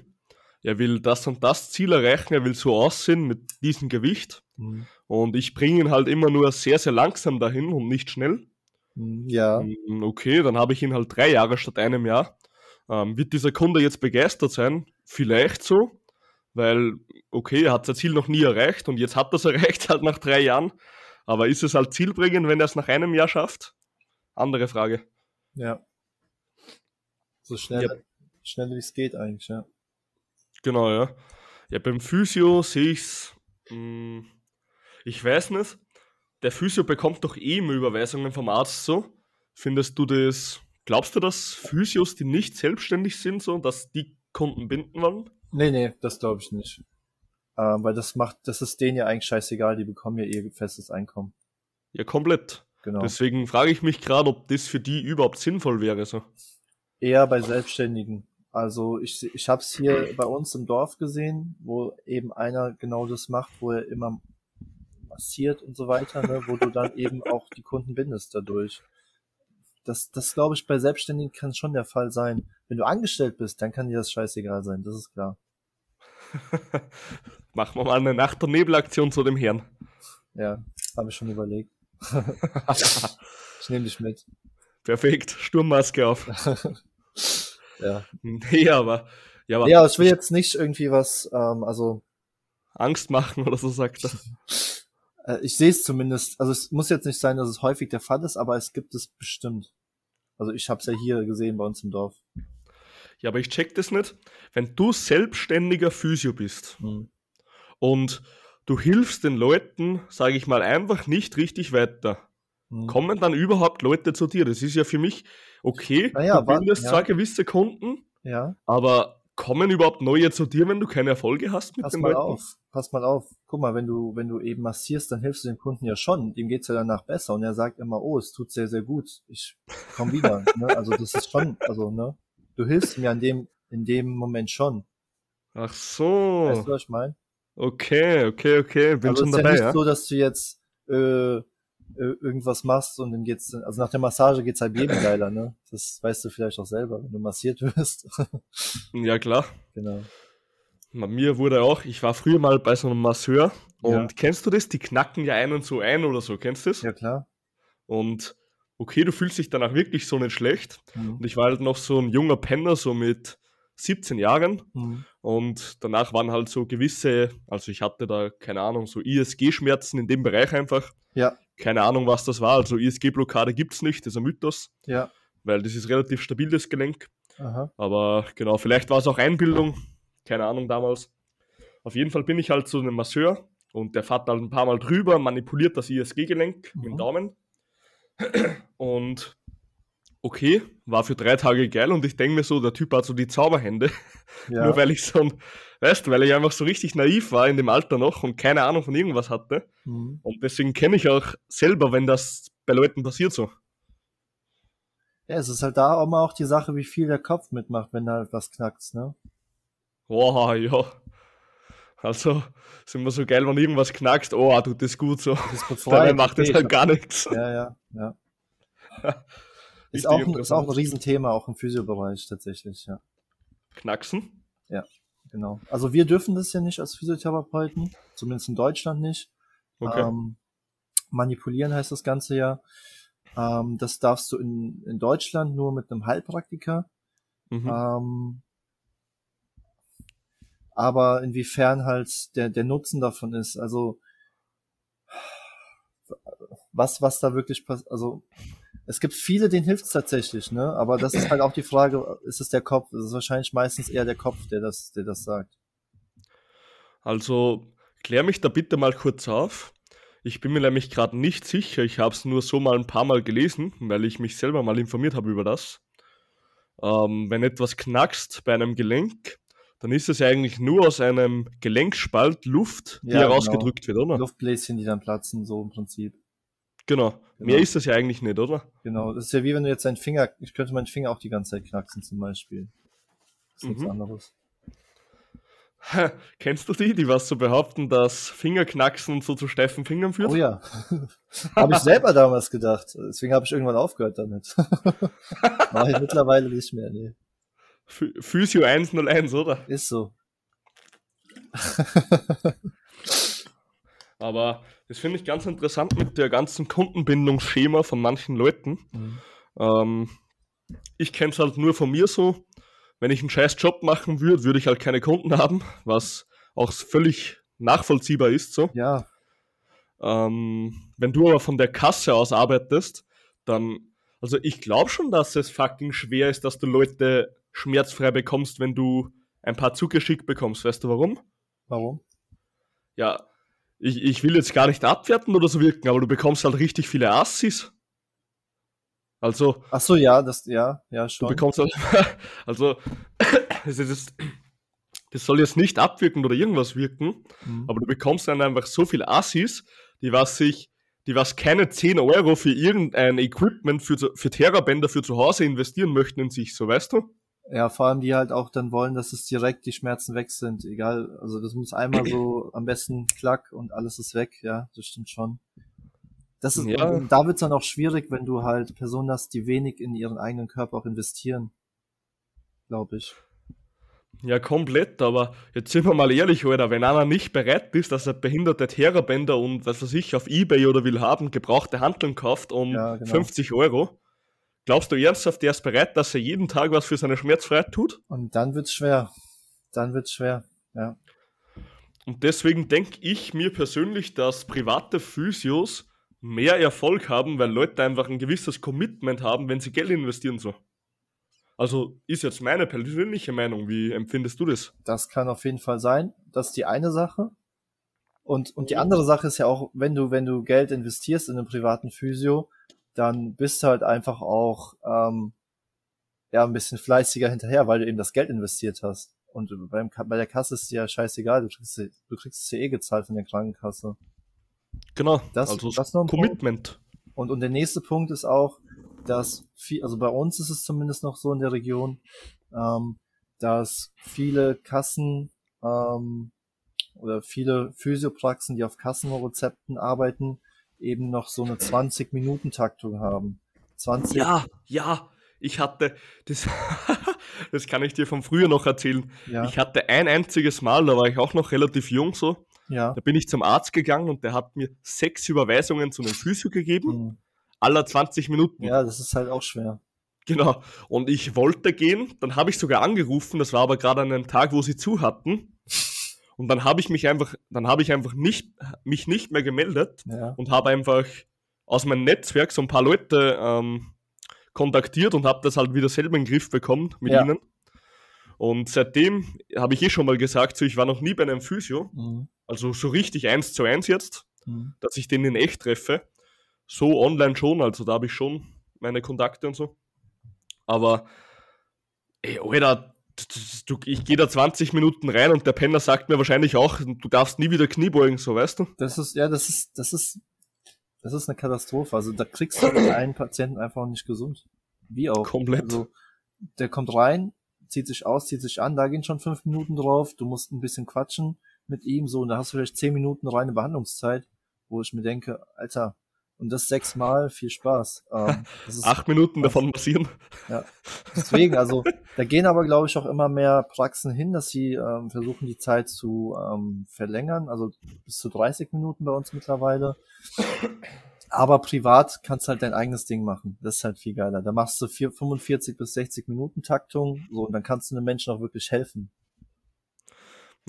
Speaker 1: er will das und das Ziel erreichen, er will so aussehen mit diesem Gewicht. Mhm. Und ich bringe ihn halt immer nur sehr, sehr langsam dahin und nicht schnell.
Speaker 2: Mhm, ja.
Speaker 1: Hm, okay, dann habe ich ihn halt drei Jahre statt einem Jahr. Ähm, wird dieser Kunde jetzt begeistert sein? Vielleicht so, weil, okay, er hat sein Ziel noch nie erreicht und jetzt hat er es erreicht, halt nach drei Jahren. Aber ist es halt zielbringend, wenn er es nach einem Jahr schafft? Andere Frage.
Speaker 2: Ja. So schnell, ja. schnell wie es geht eigentlich, ja.
Speaker 1: Genau, ja. Ja, beim Physio sehe ich es. Hm, ich weiß nicht. Der Physio bekommt doch eh immer Überweisungen vom Arzt so. Findest du das, glaubst du, dass Physios, die nicht selbstständig sind, so, dass die Kunden binden wollen?
Speaker 2: Nee, nee, das glaube ich nicht. Ähm, weil das macht, das ist denen ja eigentlich scheißegal, die bekommen ja ihr festes Einkommen.
Speaker 1: Ja, komplett. Genau. Deswegen frage ich mich gerade, ob das für die überhaupt sinnvoll wäre. So.
Speaker 2: Eher bei Selbstständigen. Also ich, ich habe es hier bei uns im Dorf gesehen, wo eben einer genau das macht, wo er immer massiert und so weiter, ne, wo du dann eben auch die Kunden bindest dadurch. Das, das glaube ich, bei Selbstständigen kann schon der Fall sein. Wenn du angestellt bist, dann kann dir das scheißegal sein, das ist klar.
Speaker 1: Machen wir mal eine Nacht- und Nebelaktion zu dem Herrn.
Speaker 2: Ja, habe ich schon überlegt. ich nehme dich mit.
Speaker 1: Perfekt, Sturmmaske auf.
Speaker 2: ja.
Speaker 1: Nee, aber,
Speaker 2: ja, aber. Ja, ich will jetzt nicht irgendwie was, ähm, also.
Speaker 1: Angst machen oder so sagt er.
Speaker 2: Äh, ich sehe es zumindest, also es muss jetzt nicht sein, dass es häufig der Fall ist, aber es gibt es bestimmt. Also ich habe es ja hier gesehen bei uns im Dorf.
Speaker 1: Ja, aber ich check das nicht. Wenn du selbstständiger Physio bist mhm. und du hilfst den Leuten, sage ich mal, einfach nicht richtig weiter, mhm. kommen dann überhaupt Leute zu dir? Das ist ja für mich okay.
Speaker 2: Naja,
Speaker 1: du bindest ja. zwar gewisse Kunden,
Speaker 2: ja.
Speaker 1: aber kommen überhaupt neue zu dir, wenn du keine Erfolge hast
Speaker 2: mit pass den mal Leuten? auf, pass mal auf. Guck mal, wenn du, wenn du eben massierst, dann hilfst du dem Kunden ja schon. Dem geht's ja danach besser und er sagt immer, oh, es tut sehr, sehr gut. Ich komm wieder. ne? Also das ist schon, also ne, du hilfst mir an dem, in dem Moment schon.
Speaker 1: Ach so.
Speaker 2: Weißt du, was ich meine?
Speaker 1: Okay, okay, okay.
Speaker 2: Bin also schon dabei. Es ist ja nicht ja? so, dass du jetzt äh, irgendwas machst und dann geht's, also nach der Massage geht's halt jedem geiler, ne? Das weißt du vielleicht auch selber, wenn du massiert wirst.
Speaker 1: ja, klar.
Speaker 2: Genau.
Speaker 1: Bei mir wurde auch, ich war früher mal bei so einem Masseur und ja. kennst du das? Die knacken ja einen so ein oder so, kennst du das?
Speaker 2: Ja, klar.
Speaker 1: Und okay, du fühlst dich danach wirklich so nicht schlecht. Mhm. Und ich war halt noch so ein junger Penner, so mit 17 Jahren. Mhm. Und danach waren halt so gewisse, also ich hatte da, keine Ahnung, so ISG-Schmerzen in dem Bereich einfach.
Speaker 2: Ja.
Speaker 1: Keine Ahnung, was das war. Also ISG-Blockade gibt es nicht, das ist ein Mythos.
Speaker 2: Ja.
Speaker 1: Weil das ist relativ stabil, das Gelenk.
Speaker 2: Aha.
Speaker 1: Aber genau, vielleicht war es auch Einbildung. Keine Ahnung damals. Auf jeden Fall bin ich halt zu einem Masseur und der fährt halt ein paar Mal drüber, manipuliert das ISG-Gelenk mhm. mit dem Daumen. Und okay, war für drei Tage geil und ich denke mir so, der Typ hat so die Zauberhände. Ja. Nur weil ich so ein, weißt du, weil ich einfach so richtig naiv war in dem Alter noch und keine Ahnung von irgendwas hatte. Mhm. Und deswegen kenne ich auch selber, wenn das bei Leuten passiert so.
Speaker 2: Ja, es ist halt da auch mal auch die Sache, wie viel der Kopf mitmacht, wenn da halt was knackt, ne?
Speaker 1: Boah, ja. Also, ist immer so geil, wenn irgendwas knackst, oh, tut das gut so. Das Dabei macht das halt gar nichts.
Speaker 2: Ja, ja, ja. ist, auch, ist auch ein Riesenthema, auch im Physiobereich tatsächlich, ja.
Speaker 1: Knacksen?
Speaker 2: Ja, genau. Also wir dürfen das ja nicht als Physiotherapeuten, zumindest in Deutschland nicht.
Speaker 1: Okay. Ähm,
Speaker 2: manipulieren heißt das Ganze ja. Ähm, das darfst du in, in Deutschland nur mit einem Heilpraktiker. Mhm. Ähm, aber inwiefern halt der, der Nutzen davon ist, also was, was da wirklich passiert, also es gibt viele, denen hilft es tatsächlich, ne? Aber das ist halt auch die Frage, ist es der Kopf? Es ist wahrscheinlich meistens eher der Kopf, der das, der das sagt.
Speaker 1: Also klär mich da bitte mal kurz auf. Ich bin mir nämlich gerade nicht sicher. Ich habe es nur so mal ein paar Mal gelesen, weil ich mich selber mal informiert habe über das. Ähm, wenn etwas knackst bei einem Gelenk, dann ist es eigentlich nur aus einem Gelenkspalt Luft, die ja, herausgedrückt genau. wird, oder?
Speaker 2: Luftbläschen, die dann platzen, so im Prinzip.
Speaker 1: Genau. genau. Mehr ist das ja eigentlich nicht, oder?
Speaker 2: Genau. Das ist ja wie wenn du jetzt deinen Finger, ich könnte meinen Finger auch die ganze Zeit knacksen zum Beispiel. Das ist mhm. nichts anderes.
Speaker 1: Kennst du die, die was so behaupten, dass Fingerknacksen und so zu steifen Fingern führt?
Speaker 2: Oh ja. habe ich selber damals gedacht. Deswegen habe ich irgendwann aufgehört damit. Mache ich mittlerweile nicht mehr, nee.
Speaker 1: Physio 101, oder?
Speaker 2: Ist so.
Speaker 1: Aber das finde ich ganz interessant mit der ganzen Kundenbindungsschema von manchen Leuten. Mhm. Ähm, ich kenne es halt nur von mir so. Wenn ich einen scheiß Job machen würde, würde ich halt keine Kunden haben, was auch völlig nachvollziehbar ist so.
Speaker 2: Ja.
Speaker 1: Ähm, wenn du aber von der Kasse aus arbeitest, dann, also ich glaube schon, dass es fucking schwer ist, dass du Leute schmerzfrei bekommst, wenn du ein paar zugeschickt bekommst. Weißt du warum?
Speaker 2: Warum?
Speaker 1: Ja, ich, ich will jetzt gar nicht abwerten oder so wirken, aber du bekommst halt richtig viele Assis. Also.
Speaker 2: Ach so, ja, das, ja, ja, schon.
Speaker 1: Du bekommst halt, also, das, ist, das soll jetzt nicht abwirken oder irgendwas wirken, mhm. aber du bekommst dann einfach so viele Assis, die was sich, die was keine 10 Euro für irgendein Equipment für, für Therabänder für zu Hause investieren möchten in sich, so weißt du?
Speaker 2: Ja, vor allem die halt auch dann wollen, dass es direkt die Schmerzen weg sind. Egal, also das muss einmal so am besten klack und alles ist weg, ja, das stimmt schon. Das ist, ja. da wird's dann auch schwierig, wenn du halt Personen hast, die wenig in ihren eigenen Körper auch investieren. Glaube ich.
Speaker 1: Ja, komplett, aber jetzt sind wir mal ehrlich, Alter, wenn einer nicht bereit ist, dass er behinderte Therabänder und was weiß ich auf Ebay oder will haben, gebrauchte Handeln kauft um ja, genau. 50 Euro, Glaubst du ernsthaft, der ist bereit, dass er jeden Tag was für seine Schmerzfreiheit tut?
Speaker 2: Und dann wird's schwer. Dann wird's schwer, ja.
Speaker 1: Und deswegen denke ich mir persönlich, dass private Physios mehr Erfolg haben, weil Leute einfach ein gewisses Commitment haben, wenn sie Geld investieren so. Also ist jetzt meine persönliche Meinung. Wie empfindest du das?
Speaker 2: Das kann auf jeden Fall sein. Das ist die eine Sache. Und, und die andere Sache ist ja auch, wenn du, wenn du Geld investierst in einen privaten Physio, dann bist du halt einfach auch ähm, ja ein bisschen fleißiger hinterher, weil du eben das Geld investiert hast. Und beim, bei der Kasse ist es ja scheißegal, du kriegst, du kriegst es ja eh gezahlt von der Krankenkasse.
Speaker 1: Genau,
Speaker 2: das,
Speaker 1: also
Speaker 2: das noch ein
Speaker 1: Commitment.
Speaker 2: Und, und der nächste Punkt ist auch, dass viel, also bei uns ist es zumindest noch so in der Region, ähm, dass viele Kassen ähm, oder viele Physiopraxen, die auf Kassenrezepten arbeiten, eben noch so eine 20-Minuten-Taktung haben.
Speaker 1: 20. Ja, ja, ich hatte, das, das kann ich dir von früher noch erzählen. Ja. Ich hatte ein einziges Mal, da war ich auch noch relativ jung so. Ja. Da bin ich zum Arzt gegangen und der hat mir sechs Überweisungen zu einem Physio gegeben. Mhm. Aller 20 Minuten.
Speaker 2: Ja, das ist halt auch schwer.
Speaker 1: Genau. Und ich wollte gehen, dann habe ich sogar angerufen, das war aber gerade an einem Tag, wo sie zu hatten. Und dann habe ich mich einfach, dann habe ich einfach nicht, mich nicht mehr gemeldet ja. und habe einfach aus meinem Netzwerk so ein paar Leute ähm, kontaktiert und habe das halt wieder selber in den Griff bekommen mit ja. ihnen. Und seitdem habe ich eh schon mal gesagt, so ich war noch nie bei einem Physio, mhm. also so richtig eins zu eins jetzt, mhm. dass ich den in echt treffe. So online schon, also da habe ich schon meine Kontakte und so. Aber, ey, Alter, ich gehe da 20 Minuten rein und der Penner sagt mir wahrscheinlich auch, du darfst nie wieder Kniebeugen, so weißt du?
Speaker 2: Das ist, ja, das ist, das ist das ist eine Katastrophe. Also da kriegst du einen Patienten einfach nicht gesund. Wie auch.
Speaker 1: Komplett.
Speaker 2: Also der kommt rein, zieht sich aus, zieht sich an, da gehen schon fünf Minuten drauf, du musst ein bisschen quatschen mit ihm, so, und da hast du vielleicht zehn Minuten reine Behandlungszeit, wo ich mir denke, Alter, und das sechsmal, viel Spaß.
Speaker 1: Ähm, Acht Minuten davon passieren.
Speaker 2: Ja. Deswegen, also da gehen aber, glaube ich, auch immer mehr Praxen hin, dass sie ähm, versuchen, die Zeit zu ähm, verlängern. Also bis zu 30 Minuten bei uns mittlerweile. Aber privat kannst du halt dein eigenes Ding machen. Das ist halt viel geiler. Da machst du vier, 45 bis 60 Minuten Taktung, so, und dann kannst du einem Menschen auch wirklich helfen.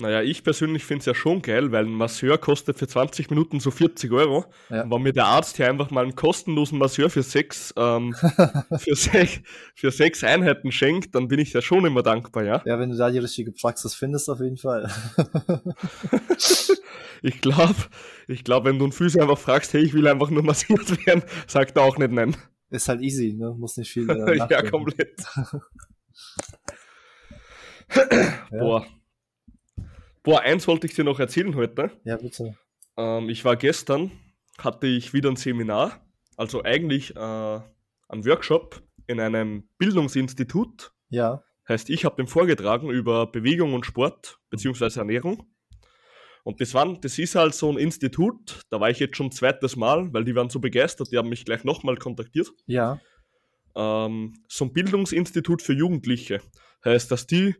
Speaker 1: Naja, ich persönlich finde es ja schon geil, weil ein Masseur kostet für 20 Minuten so 40 Euro. Ja. Und wenn mir der Arzt hier einfach mal einen kostenlosen Masseur für sechs, ähm, für, sech, für sechs Einheiten schenkt, dann bin ich ja schon immer dankbar, ja.
Speaker 2: Ja, wenn du da die richtige Praxis findest, auf jeden Fall.
Speaker 1: ich glaube, ich glaub, wenn du einen Physio einfach fragst, hey, ich will einfach nur massiert werden, sagt er auch nicht nein.
Speaker 2: Ist halt easy, ne? Muss nicht viel.
Speaker 1: Äh, ja, komplett. Boah. Boah, eins wollte ich dir noch erzählen heute.
Speaker 2: Ja, bitte.
Speaker 1: Ähm, ich war gestern, hatte ich wieder ein Seminar, also eigentlich äh, ein Workshop in einem Bildungsinstitut.
Speaker 2: Ja.
Speaker 1: Heißt, ich habe den vorgetragen über Bewegung und Sport beziehungsweise Ernährung. Und das, waren, das ist halt so ein Institut, da war ich jetzt schon zweites Mal, weil die waren so begeistert, die haben mich gleich nochmal kontaktiert.
Speaker 2: Ja.
Speaker 1: Ähm, so ein Bildungsinstitut für Jugendliche. Heißt, dass die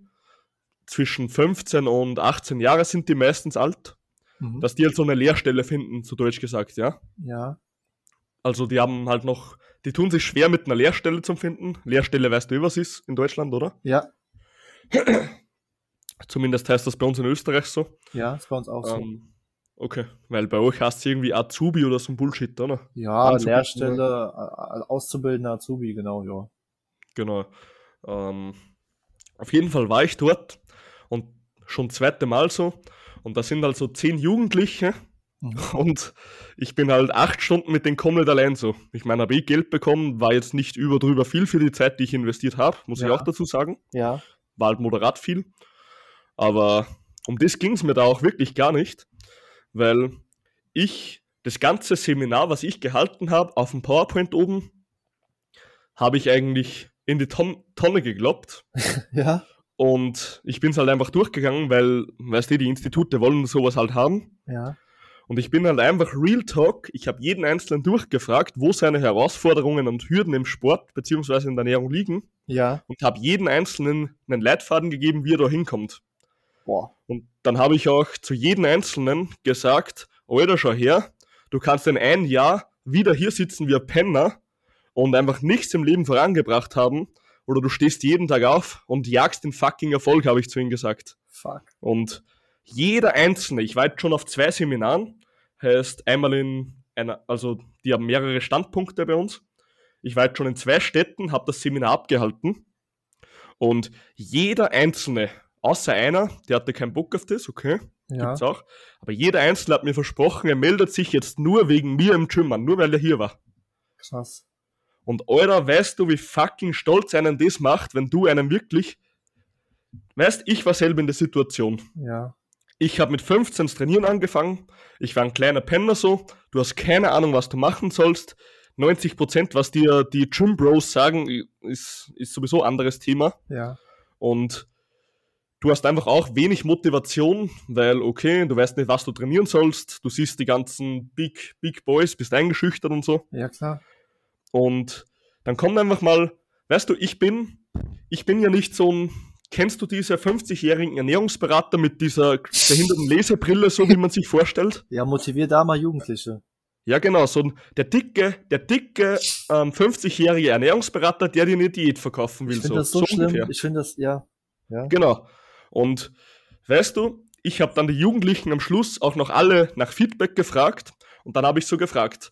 Speaker 1: zwischen 15 und 18 Jahre sind die meistens alt, mhm. dass die halt so eine Lehrstelle finden, zu Deutsch gesagt, ja.
Speaker 2: Ja.
Speaker 1: Also die haben halt noch, die tun sich schwer mit einer Lehrstelle zu finden. Lehrstelle weißt du, was ist in Deutschland, oder?
Speaker 2: Ja.
Speaker 1: Zumindest heißt das bei uns in Österreich so.
Speaker 2: Ja, ist bei uns auch ähm,
Speaker 1: so. Okay, weil bei euch heißt es irgendwie Azubi oder so ein Bullshit, oder?
Speaker 2: Ja, Azubi, Lehrstelle, auszubildender Azubi, genau, ja.
Speaker 1: Genau. Ähm, auf jeden Fall war ich dort und schon zweite Mal so. Und da sind halt so zehn Jugendliche mhm. und ich bin halt acht Stunden mit denen komplett allein so. Ich meine, habe ich Geld bekommen, war jetzt nicht über drüber viel für die Zeit, die ich investiert habe, muss ja. ich auch dazu sagen.
Speaker 2: Ja.
Speaker 1: War halt moderat viel. Aber um das ging es mir da auch wirklich gar nicht, weil ich das ganze Seminar, was ich gehalten habe, auf dem PowerPoint oben, habe ich eigentlich in die Ton Tonne geglaubt.
Speaker 2: ja.
Speaker 1: Und ich bin es halt einfach durchgegangen, weil, weißt du, die Institute wollen sowas halt haben.
Speaker 2: Ja.
Speaker 1: Und ich bin halt einfach Real Talk. Ich habe jeden Einzelnen durchgefragt, wo seine Herausforderungen und Hürden im Sport bzw. in der Ernährung liegen.
Speaker 2: Ja.
Speaker 1: Und habe jeden Einzelnen einen Leitfaden gegeben, wie er da hinkommt.
Speaker 2: Boah.
Speaker 1: Und dann habe ich auch zu jedem Einzelnen gesagt, Alter, schau her, du kannst in ein Jahr wieder hier sitzen wie ein Penner und einfach nichts im Leben vorangebracht haben oder du stehst jeden Tag auf und jagst den fucking Erfolg, habe ich zu ihm gesagt.
Speaker 2: Fuck.
Speaker 1: Und jeder Einzelne, ich war jetzt schon auf zwei Seminaren, heißt einmal in einer, also die haben mehrere Standpunkte bei uns. Ich war jetzt schon in zwei Städten, habe das Seminar abgehalten und jeder Einzelne, außer einer, der hatte keinen Bock auf das, okay, ja. gibt's auch, aber jeder Einzelne hat mir versprochen, er meldet sich jetzt nur wegen mir im Gym an, nur weil er hier war.
Speaker 2: Krass.
Speaker 1: Und Alter, weißt du, wie fucking stolz einen das macht, wenn du einen wirklich, weißt, ich war selber in der Situation.
Speaker 2: Ja.
Speaker 1: Ich habe mit 15 Trainieren angefangen. Ich war ein kleiner Penner so. Du hast keine Ahnung, was du machen sollst. 90 Prozent, was dir die Gym Bros sagen, ist, ist sowieso ein anderes Thema.
Speaker 2: Ja.
Speaker 1: Und du hast einfach auch wenig Motivation, weil, okay, du weißt nicht, was du trainieren sollst. Du siehst die ganzen Big, Big Boys, bist eingeschüchtert und so.
Speaker 2: Ja, klar.
Speaker 1: Und dann kommt einfach mal, weißt du, ich bin, ich bin ja nicht so ein, kennst du diese 50-jährigen Ernährungsberater mit dieser behinderten Lesebrille, so wie man sich vorstellt?
Speaker 2: Ja, motivier da mal Jugendliche.
Speaker 1: Ja, genau, so ein, der dicke, der dicke ähm, 50-jährige Ernährungsberater, der dir eine Diät verkaufen will.
Speaker 2: Ich finde so. das so, so schlimm. Ungefähr. Ich finde das, ja, ja.
Speaker 1: Genau. Und weißt du, ich habe dann die Jugendlichen am Schluss auch noch alle nach Feedback gefragt und dann habe ich so gefragt,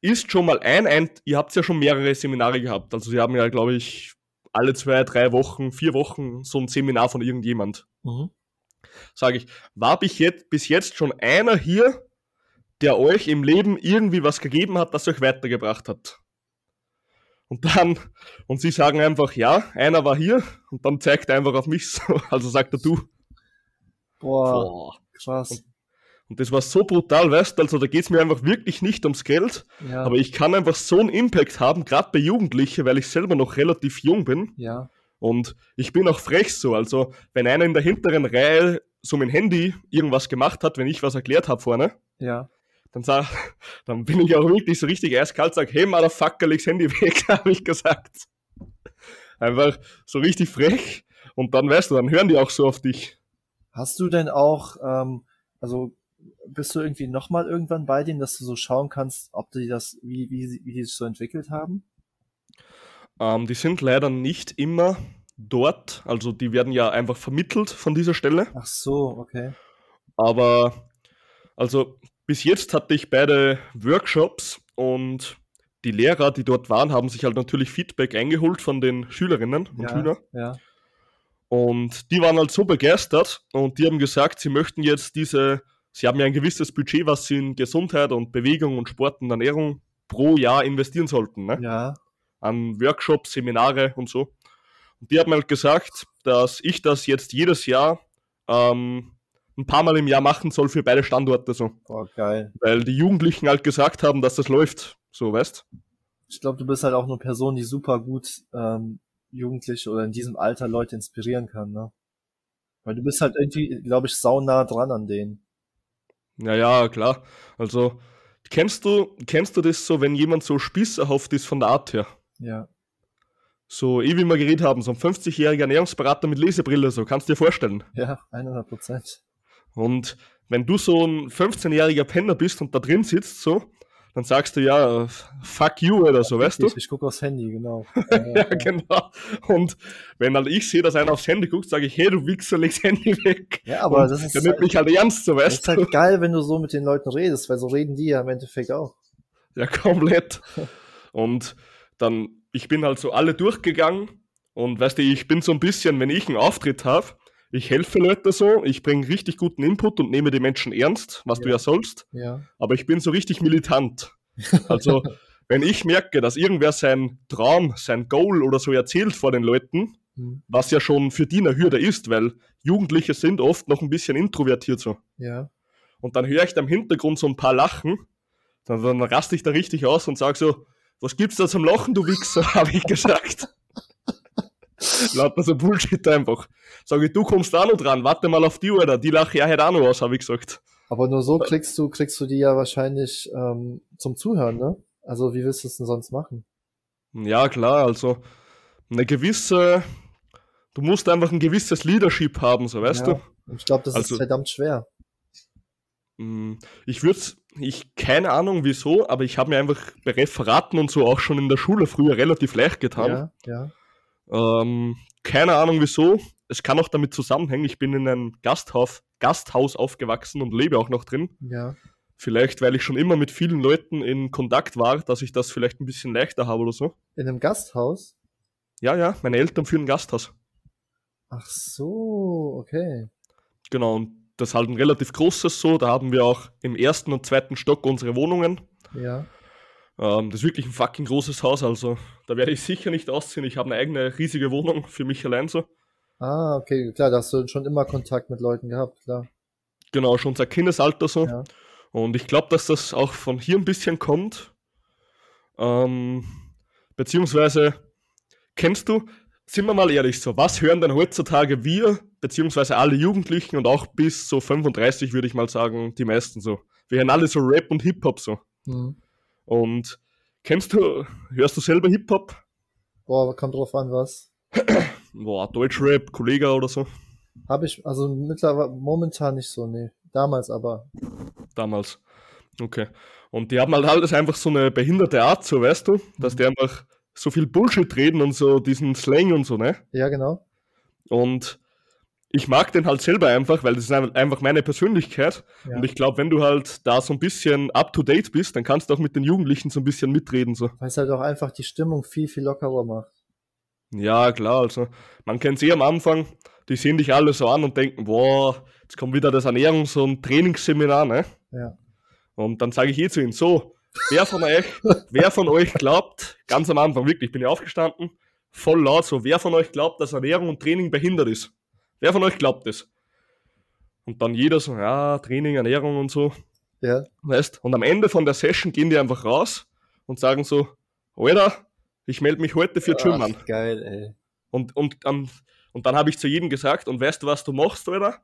Speaker 1: ist schon mal ein, ein, ihr habt ja schon mehrere Seminare gehabt, also sie haben ja, glaube ich, alle zwei, drei Wochen, vier Wochen so ein Seminar von irgendjemand. Mhm. Sage ich, war bis jetzt, bis jetzt schon einer hier, der euch im Leben irgendwie was gegeben hat, das euch weitergebracht hat. Und dann, und sie sagen einfach, ja, einer war hier und dann zeigt er einfach auf mich so, also sagt er du.
Speaker 2: Boah, Boah. krass.
Speaker 1: Und, und, das war so brutal, weißt du, also da geht's mir einfach wirklich nicht ums Geld, ja. aber ich kann einfach so einen Impact haben, gerade bei Jugendlichen, weil ich selber noch relativ jung bin.
Speaker 2: Ja.
Speaker 1: Und ich bin auch frech so, also wenn einer in der hinteren Reihe so mit dem Handy irgendwas gemacht hat, wenn ich was erklärt habe vorne,
Speaker 2: ja
Speaker 1: dann, sag, dann bin ich auch wirklich so richtig eiskalt, sag, hey Motherfucker, leg's Handy weg, habe ich gesagt. Einfach so richtig frech und dann weißt du, dann hören die auch so auf dich.
Speaker 2: Hast du denn auch, ähm, also bist du irgendwie nochmal irgendwann bei denen, dass du so schauen kannst, ob die das, wie, wie, wie die sich so entwickelt haben?
Speaker 1: Ähm, die sind leider nicht immer dort, also die werden ja einfach vermittelt von dieser Stelle.
Speaker 2: Ach so, okay.
Speaker 1: Aber also bis jetzt hatte ich beide Workshops und die Lehrer, die dort waren, haben sich halt natürlich Feedback eingeholt von den Schülerinnen und
Speaker 2: ja,
Speaker 1: Schülern.
Speaker 2: Ja.
Speaker 1: Und die waren halt so begeistert und die haben gesagt, sie möchten jetzt diese, sie haben ja ein gewisses Budget, was sie in Gesundheit und Bewegung und Sport und Ernährung pro Jahr investieren sollten. Ne?
Speaker 2: Ja.
Speaker 1: An Workshops, Seminare und so. Und die haben halt gesagt, dass ich das jetzt jedes Jahr ähm, ein paar Mal im Jahr machen soll für beide Standorte so.
Speaker 2: Boah, geil.
Speaker 1: Weil die Jugendlichen halt gesagt haben, dass das läuft, so, weißt
Speaker 2: Ich glaube, du bist halt auch eine Person, die super gut ähm, Jugendliche oder in diesem Alter Leute inspirieren kann, ne? Weil du bist halt irgendwie, glaube ich, saunah dran an denen.
Speaker 1: Ja, ja, klar. Also, kennst du, kennst du das so, wenn jemand so spießerhaft ist von der Art her?
Speaker 2: Ja.
Speaker 1: So, eh wie wir geredet haben, so ein 50-jähriger Ernährungsberater mit Lesebrille, so, kannst du dir vorstellen?
Speaker 2: Ja, 100 Prozent.
Speaker 1: Und wenn du so ein 15-jähriger Penner bist und da drin sitzt, so, dann sagst du ja, fuck you oder so, weißt
Speaker 2: du? Ich gucke aufs Handy, genau.
Speaker 1: ja, genau. Und wenn halt ich sehe, dass einer aufs Handy guckt, sage ich, hey, du Wichser, leg's Handy weg.
Speaker 2: Ja, aber und das ist.
Speaker 1: Der nimmt halt, mich halt ernst, so, weißt du? Das
Speaker 2: ist halt geil, wenn du so mit den Leuten redest, weil so reden die ja im Endeffekt auch.
Speaker 1: Ja, komplett. und dann, ich bin halt so alle durchgegangen und weißt du, ich bin so ein bisschen, wenn ich einen Auftritt habe, ich helfe Leute so, ich bringe richtig guten Input und nehme die Menschen ernst, was ja. du ja sollst.
Speaker 2: Ja.
Speaker 1: Aber ich bin so richtig militant. Also, wenn ich merke, dass irgendwer sein Traum, sein Goal oder so erzählt vor den Leuten, mhm. was ja schon für die eine Hürde ist, weil Jugendliche sind oft noch ein bisschen introvertiert so.
Speaker 2: Ja.
Speaker 1: Und dann höre ich da im Hintergrund so ein paar Lachen, dann, dann raste ich da richtig aus und sage so, was gibt's da zum Lachen, du Wichser, habe ich gesagt. Lauter so Bullshit einfach. Sag ich, du kommst da noch dran, warte mal auf die oder die lache ja halt auch noch aus, habe ich gesagt.
Speaker 2: Aber nur so kriegst du, kriegst du die ja wahrscheinlich ähm, zum Zuhören, ne? Also wie willst du es denn sonst machen?
Speaker 1: Ja, klar, also eine gewisse, du musst einfach ein gewisses Leadership haben, so weißt ja,
Speaker 2: du. Ich glaube, das also, ist verdammt schwer.
Speaker 1: Mm, ich würde ich keine Ahnung wieso, aber ich habe mir einfach bei Referaten und so auch schon in der Schule früher relativ leicht getan.
Speaker 2: Ja, ja.
Speaker 1: Ähm, keine Ahnung wieso. Es kann auch damit zusammenhängen. Ich bin in einem Gasthaus, Gasthaus aufgewachsen und lebe auch noch drin.
Speaker 2: Ja.
Speaker 1: Vielleicht, weil ich schon immer mit vielen Leuten in Kontakt war, dass ich das vielleicht ein bisschen leichter habe oder so.
Speaker 2: In einem Gasthaus?
Speaker 1: Ja, ja, meine Eltern führen ein Gasthaus.
Speaker 2: Ach so, okay.
Speaker 1: Genau, und das ist halt ein relativ großes so. Da haben wir auch im ersten und zweiten Stock unsere Wohnungen.
Speaker 2: Ja.
Speaker 1: Ähm, das ist wirklich ein fucking großes Haus, also da werde ich sicher nicht ausziehen. Ich habe eine eigene riesige Wohnung für mich allein so.
Speaker 2: Ah, okay, klar, da hast du schon immer Kontakt mit Leuten gehabt, klar.
Speaker 1: Genau, schon seit Kindesalter so.
Speaker 2: Ja.
Speaker 1: Und ich glaube, dass das auch von hier ein bisschen kommt. Ähm, beziehungsweise, kennst du, sind wir mal ehrlich so, was hören denn heutzutage wir, beziehungsweise alle Jugendlichen und auch bis so 35 würde ich mal sagen, die meisten so. Wir hören alle so Rap und Hip-Hop so.
Speaker 2: Mhm.
Speaker 1: Und kennst du, hörst du selber Hip-Hop?
Speaker 2: Boah, kommt drauf an, was.
Speaker 1: Boah, Deutschrap, Kollege oder so?
Speaker 2: Habe ich, also mittlerweile, momentan nicht so, nee. Damals aber.
Speaker 1: Damals. Okay. Und die haben halt alles einfach so eine behinderte Art, so weißt du, dass
Speaker 2: Mhm.
Speaker 1: die einfach so viel Bullshit reden und so diesen Slang und so, ne?
Speaker 2: Ja, genau.
Speaker 1: Und ich mag den halt selber einfach, weil das ist ein- einfach meine Persönlichkeit.
Speaker 2: Ja.
Speaker 1: Und ich glaube, wenn du halt da so ein bisschen up to date bist, dann kannst du auch mit den Jugendlichen so ein bisschen mitreden. So.
Speaker 2: Weil es halt auch einfach die Stimmung viel, viel lockerer macht.
Speaker 1: Ja, klar, also man kennt eh am Anfang, die sehen dich alle so an und denken, boah, jetzt kommt wieder das Ernährungs- und Trainingsseminar, ne?
Speaker 2: Ja.
Speaker 1: Und dann sage ich eh zu ihnen, so, wer von euch, wer von euch glaubt, ganz am Anfang wirklich, bin ich aufgestanden, voll laut so, wer von euch glaubt, dass Ernährung und Training behindert ist? Wer von euch glaubt das? Und dann jeder so, ja, Training, Ernährung und so,
Speaker 2: Ja.
Speaker 1: weißt? Und am Ende von der Session gehen die einfach raus und sagen so, Alter, ich melde mich heute für Gym an.
Speaker 2: Geil, ey.
Speaker 1: Und, und, ähm, und dann habe ich zu jedem gesagt, und weißt du, was du machst, Alter?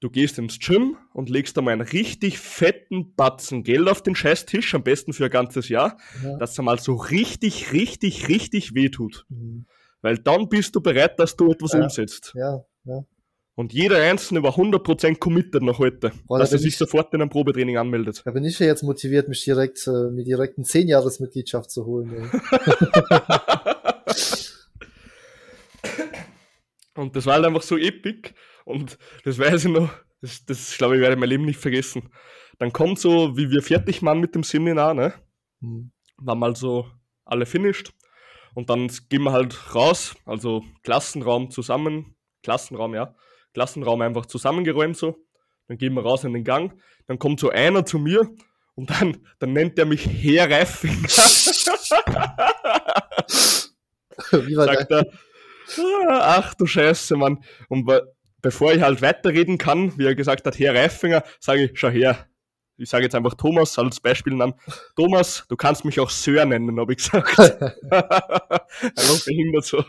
Speaker 1: Du gehst ins Gym und legst da mal einen richtig fetten Batzen Geld auf den Scheißtisch, am besten für ein ganzes Jahr,
Speaker 2: Ja.
Speaker 1: dass er mal so richtig, richtig, richtig wehtut.
Speaker 2: Mhm.
Speaker 1: Weil dann bist du bereit, dass du etwas
Speaker 2: Ja.
Speaker 1: umsetzt.
Speaker 2: Ja, ja.
Speaker 1: Und jeder Einzelne war 100% committed noch heute,
Speaker 2: Boah, da
Speaker 1: dass er
Speaker 2: bin
Speaker 1: sich
Speaker 2: ich-
Speaker 1: sofort in ein Probetraining anmeldet.
Speaker 2: Da bin ich ja jetzt motiviert, mich direkt, äh, mir direkt eine 10-Jahres-Mitgliedschaft zu holen.
Speaker 1: Und das war halt einfach so epic. Und das weiß ich noch, das, das glaube ich, werde ich mein Leben nicht vergessen. Dann kommt so, wie wir fertig waren mit dem Seminar, ne?
Speaker 2: Mhm.
Speaker 1: Waren mal so alle finished. Und dann gehen wir halt raus, also Klassenraum zusammen, Klassenraum, ja, Klassenraum einfach zusammengeräumt so. Dann gehen wir raus in den Gang. Dann kommt so einer zu mir und dann, dann nennt er mich Herr Reifinger.
Speaker 2: Wie war
Speaker 1: sagt er, "Ah, ach du Scheiße, Mann. Und be bevor ich halt weiterreden kann, wie er gesagt hat, Herr Reifinger, sage ich, schau her. Ich sage jetzt einfach Thomas als Beispielnamen. Thomas, du kannst mich auch Sir nennen, habe ich gesagt. einfach behindert so.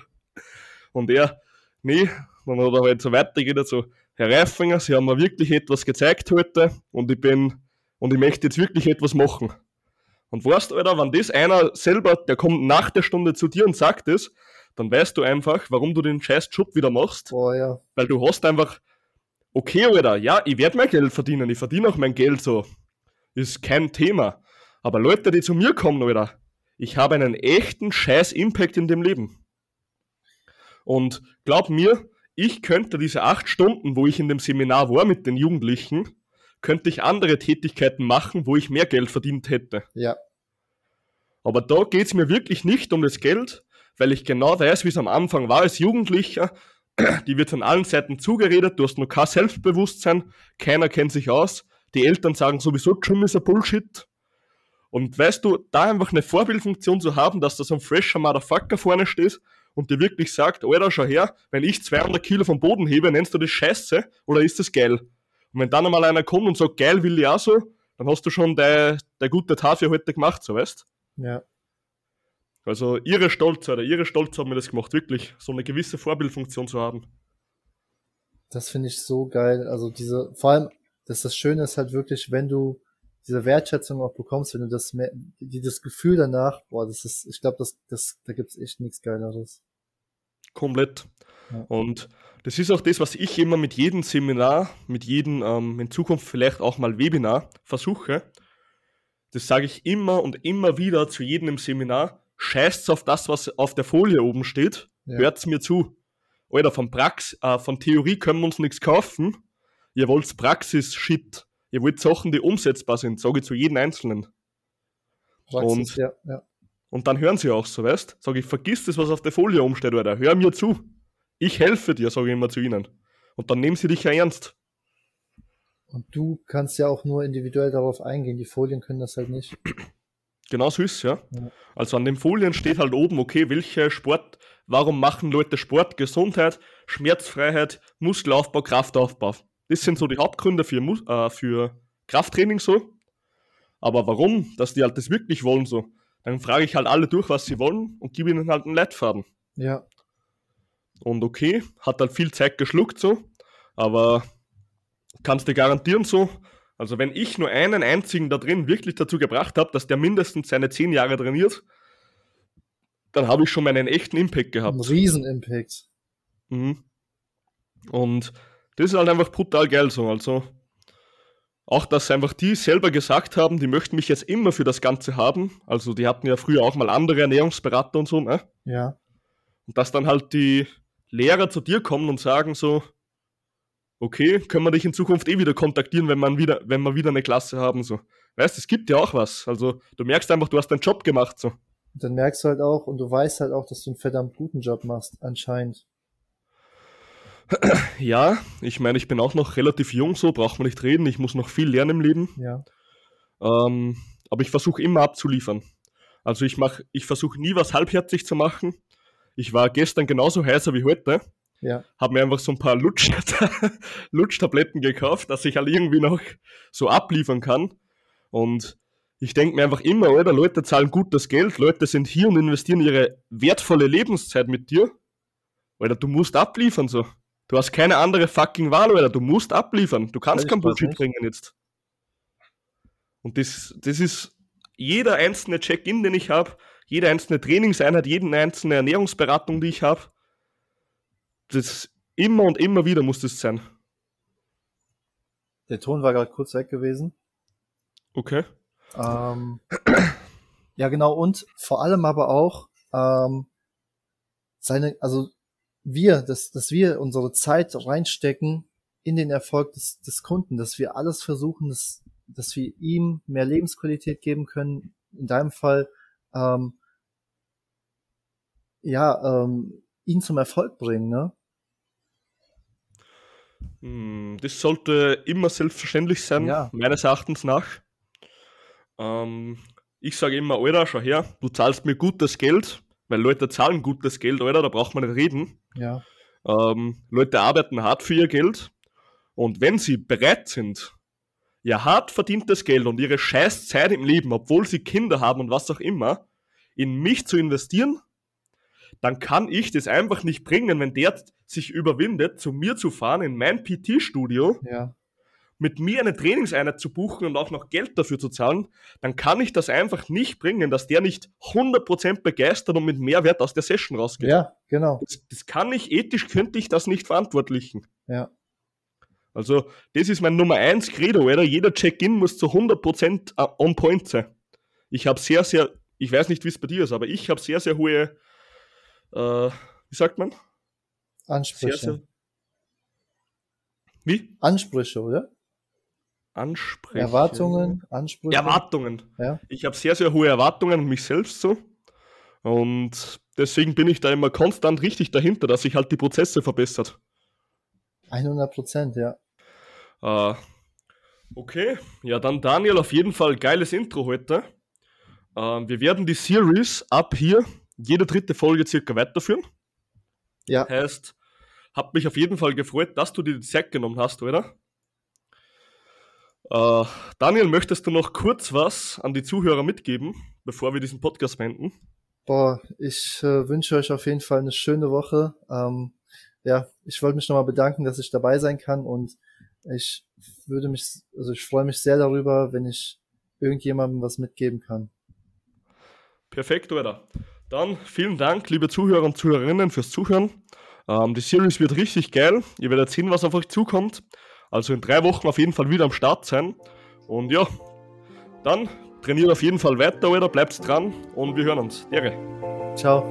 Speaker 1: Und er, nee, dann hat er halt so weitergeredet, so, Herr Reifinger, Sie haben mir wirklich etwas gezeigt heute und ich bin, und ich möchte jetzt wirklich etwas machen. Und weißt du, Alter, wenn das einer selber, der kommt nach der Stunde zu dir und sagt es, dann weißt du einfach, warum du den scheiß Job wieder machst,
Speaker 2: Boah, ja.
Speaker 1: weil du hast einfach, okay, Alter, ja, ich werde mein Geld verdienen, ich verdiene auch mein Geld so, ist kein Thema. Aber Leute, die zu mir kommen, Alter, ich habe einen echten scheiß Impact in dem Leben. Und glaub mir, ich könnte diese acht Stunden, wo ich in dem Seminar war mit den Jugendlichen, könnte ich andere Tätigkeiten machen, wo ich mehr Geld verdient hätte.
Speaker 2: Ja.
Speaker 1: Aber da geht's mir wirklich nicht um das Geld, weil ich genau weiß, wie es am Anfang war als Jugendlicher. Die wird von allen Seiten zugeredet, du hast noch kein Selbstbewusstsein, keiner kennt sich aus. Die Eltern sagen sowieso, Gym ist ein Bullshit. Und weißt du, da einfach eine Vorbildfunktion zu haben, dass da so ein fresher Motherfucker vorne steht und dir wirklich sagt, Alter, schau her, wenn ich 200 Kilo vom Boden hebe, nennst du das Scheiße oder ist das geil? Und wenn dann einmal einer kommt und sagt, geil will ich auch so, dann hast du schon deine de gute Tat für heute gemacht, so weißt
Speaker 2: Ja.
Speaker 1: also ihre Stolz oder ihre Stolz haben mir das gemacht, wirklich, so eine gewisse Vorbildfunktion zu haben.
Speaker 2: Das finde ich so geil. Also diese, vor allem, dass das Schöne ist halt wirklich, wenn du diese Wertschätzung auch bekommst, wenn du das, mehr- die, das Gefühl danach, boah, das ist, ich glaube, das, das, da gibt's echt nichts Geileres.
Speaker 1: Komplett.
Speaker 2: Ja.
Speaker 1: Und das ist auch das, was ich immer mit jedem Seminar, mit jedem ähm, in Zukunft vielleicht auch mal Webinar versuche. Das sage ich immer und immer wieder zu jedem im Seminar. Scheißt auf das, was auf der Folie oben steht.
Speaker 2: Ja.
Speaker 1: Hört's mir zu. Alter, von Prax, äh, von Theorie können wir uns nichts kaufen. Ihr wollt Praxis-Shit. Ihr wollt Sachen, die umsetzbar sind, sage ich zu jedem Einzelnen. Praxis, und, ja, ja. und dann hören sie auch so, weißt? Sage ich, vergiss das, was auf der Folie umsteht, Alter. Hör mir zu. Ich helfe dir, sage ich immer zu ihnen. Und dann nehmen sie dich ja ernst.
Speaker 2: Und du kannst ja auch nur individuell darauf eingehen. Die Folien können das halt nicht.
Speaker 1: Genau so ist ja. ja. Also an den Folien steht halt oben, okay, welche Sport, warum machen Leute Sport? Gesundheit, Schmerzfreiheit, Muskelaufbau, Kraftaufbau. Das sind so die Hauptgründe für, äh, für Krafttraining so. Aber warum, dass die halt das wirklich wollen so? Dann frage ich halt alle durch, was sie wollen und gebe ihnen halt einen Leitfaden.
Speaker 2: Ja.
Speaker 1: Und okay, hat halt viel Zeit geschluckt so, aber kannst dir garantieren so, also wenn ich nur einen einzigen da drin wirklich dazu gebracht habe, dass der mindestens seine zehn Jahre trainiert, dann habe ich schon meinen echten Impact gehabt. Ein
Speaker 2: Riesen-Impact.
Speaker 1: Mhm. Und das ist halt einfach brutal geil so. Also auch, dass einfach die selber gesagt haben, die möchten mich jetzt immer für das Ganze haben. Also die hatten ja früher auch mal andere Ernährungsberater und so, ne?
Speaker 2: Ja.
Speaker 1: Und dass dann halt die Lehrer zu dir kommen und sagen so, okay, können wir dich in Zukunft eh wieder kontaktieren, wenn, man wieder, wenn wir wieder eine Klasse haben, so. Weißt, es gibt ja auch was. Also du merkst einfach, du hast deinen Job gemacht, so.
Speaker 2: dann merkst du halt auch und du weißt halt auch, dass du einen verdammt guten Job machst, anscheinend.
Speaker 1: Ja, ich meine, ich bin auch noch relativ jung, so braucht man nicht reden. Ich muss noch viel lernen im Leben.
Speaker 2: Ja.
Speaker 1: Ähm, aber ich versuche immer abzuliefern. Also ich mache, ich versuche nie was halbherzig zu machen. Ich war gestern genauso heißer wie heute.
Speaker 2: Ja.
Speaker 1: Habe mir einfach so ein paar Lutsch Lutschtabletten gekauft, dass ich halt irgendwie noch so abliefern kann. Und ich denke mir einfach immer, oder Leute zahlen gutes Geld, Leute sind hier und investieren ihre wertvolle Lebenszeit mit dir. Oder du musst abliefern so. Du hast keine andere fucking Wahl, oder du musst abliefern. Du kannst kein Bullshit bringen jetzt. Und das, das ist jeder einzelne Check-in, den ich habe, jede einzelne Trainingseinheit, jede einzelne Ernährungsberatung, die ich habe, das immer und immer wieder muss das sein.
Speaker 2: Der Ton war gerade kurz weg gewesen.
Speaker 1: Okay.
Speaker 2: Ähm, ja, genau, und vor allem aber auch ähm, seine, also wir, dass, dass wir unsere Zeit reinstecken in den Erfolg des, des Kunden, dass wir alles versuchen, dass, dass wir ihm mehr Lebensqualität geben können. In deinem Fall ähm, ja, ähm, ihn zum Erfolg bringen, ne?
Speaker 1: Hm, das sollte immer selbstverständlich sein, ja. meines Erachtens nach. Ähm, ich sage immer, Alter, schau her, du zahlst mir gutes Geld, weil Leute zahlen gutes Geld, Alter, da braucht man nicht reden.
Speaker 2: Ja.
Speaker 1: Ähm, Leute arbeiten hart für ihr Geld und wenn sie bereit sind, ihr hart verdientes Geld und ihre scheiß Zeit im Leben, obwohl sie Kinder haben und was auch immer, in mich zu investieren, dann kann ich das einfach nicht bringen, wenn der sich überwindet, zu mir zu fahren in mein PT-Studio,
Speaker 2: ja.
Speaker 1: Mit mir eine Trainingseinheit zu buchen und auch noch Geld dafür zu zahlen, dann kann ich das einfach nicht bringen, dass der nicht 100% begeistert und mit Mehrwert aus der Session rausgeht.
Speaker 2: Ja, genau.
Speaker 1: Das, das kann ich, ethisch könnte ich das nicht verantwortlichen.
Speaker 2: Ja.
Speaker 1: Also, das ist mein Nummer 1 Credo, oder? Jeder Check-in muss zu 100% äh, on point sein. Ich habe sehr, sehr, ich weiß nicht, wie es bei dir ist, aber ich habe sehr, sehr hohe äh, wie sagt man?
Speaker 2: Ansprüche. Sehr, sehr,
Speaker 1: wie?
Speaker 2: Ansprüche, oder?
Speaker 1: Ansprüche.
Speaker 2: Erwartungen, Ansprüche.
Speaker 1: Erwartungen.
Speaker 2: Ja.
Speaker 1: Ich habe sehr, sehr hohe Erwartungen an mich selbst so. Und deswegen bin ich da immer konstant richtig dahinter, dass sich halt die Prozesse verbessert.
Speaker 2: 100 Prozent, ja.
Speaker 1: Äh, okay, ja dann Daniel, auf jeden Fall geiles Intro heute. Äh, wir werden die Series ab hier jede dritte Folge circa weiterführen.
Speaker 2: Ja.
Speaker 1: Heißt, hab mich auf jeden Fall gefreut, dass du dir die Zeit genommen hast, oder? Äh, Daniel, möchtest du noch kurz was an die Zuhörer mitgeben, bevor wir diesen Podcast beenden?
Speaker 2: Boah, ich äh, wünsche euch auf jeden Fall eine schöne Woche. Ähm, ja, ich wollte mich nochmal bedanken, dass ich dabei sein kann und ich würde mich, also ich freue mich sehr darüber, wenn ich irgendjemandem was mitgeben kann.
Speaker 1: Perfekt, oder? Dann vielen Dank, liebe Zuhörer und Zuhörerinnen, fürs Zuhören. Ähm, die Series wird richtig geil. Ihr werdet sehen, was auf euch zukommt. Also in drei Wochen auf jeden Fall wieder am Start sein. Und ja, dann trainiert auf jeden Fall weiter, oder? Bleibt dran und wir hören uns. Ehre.
Speaker 2: Ciao.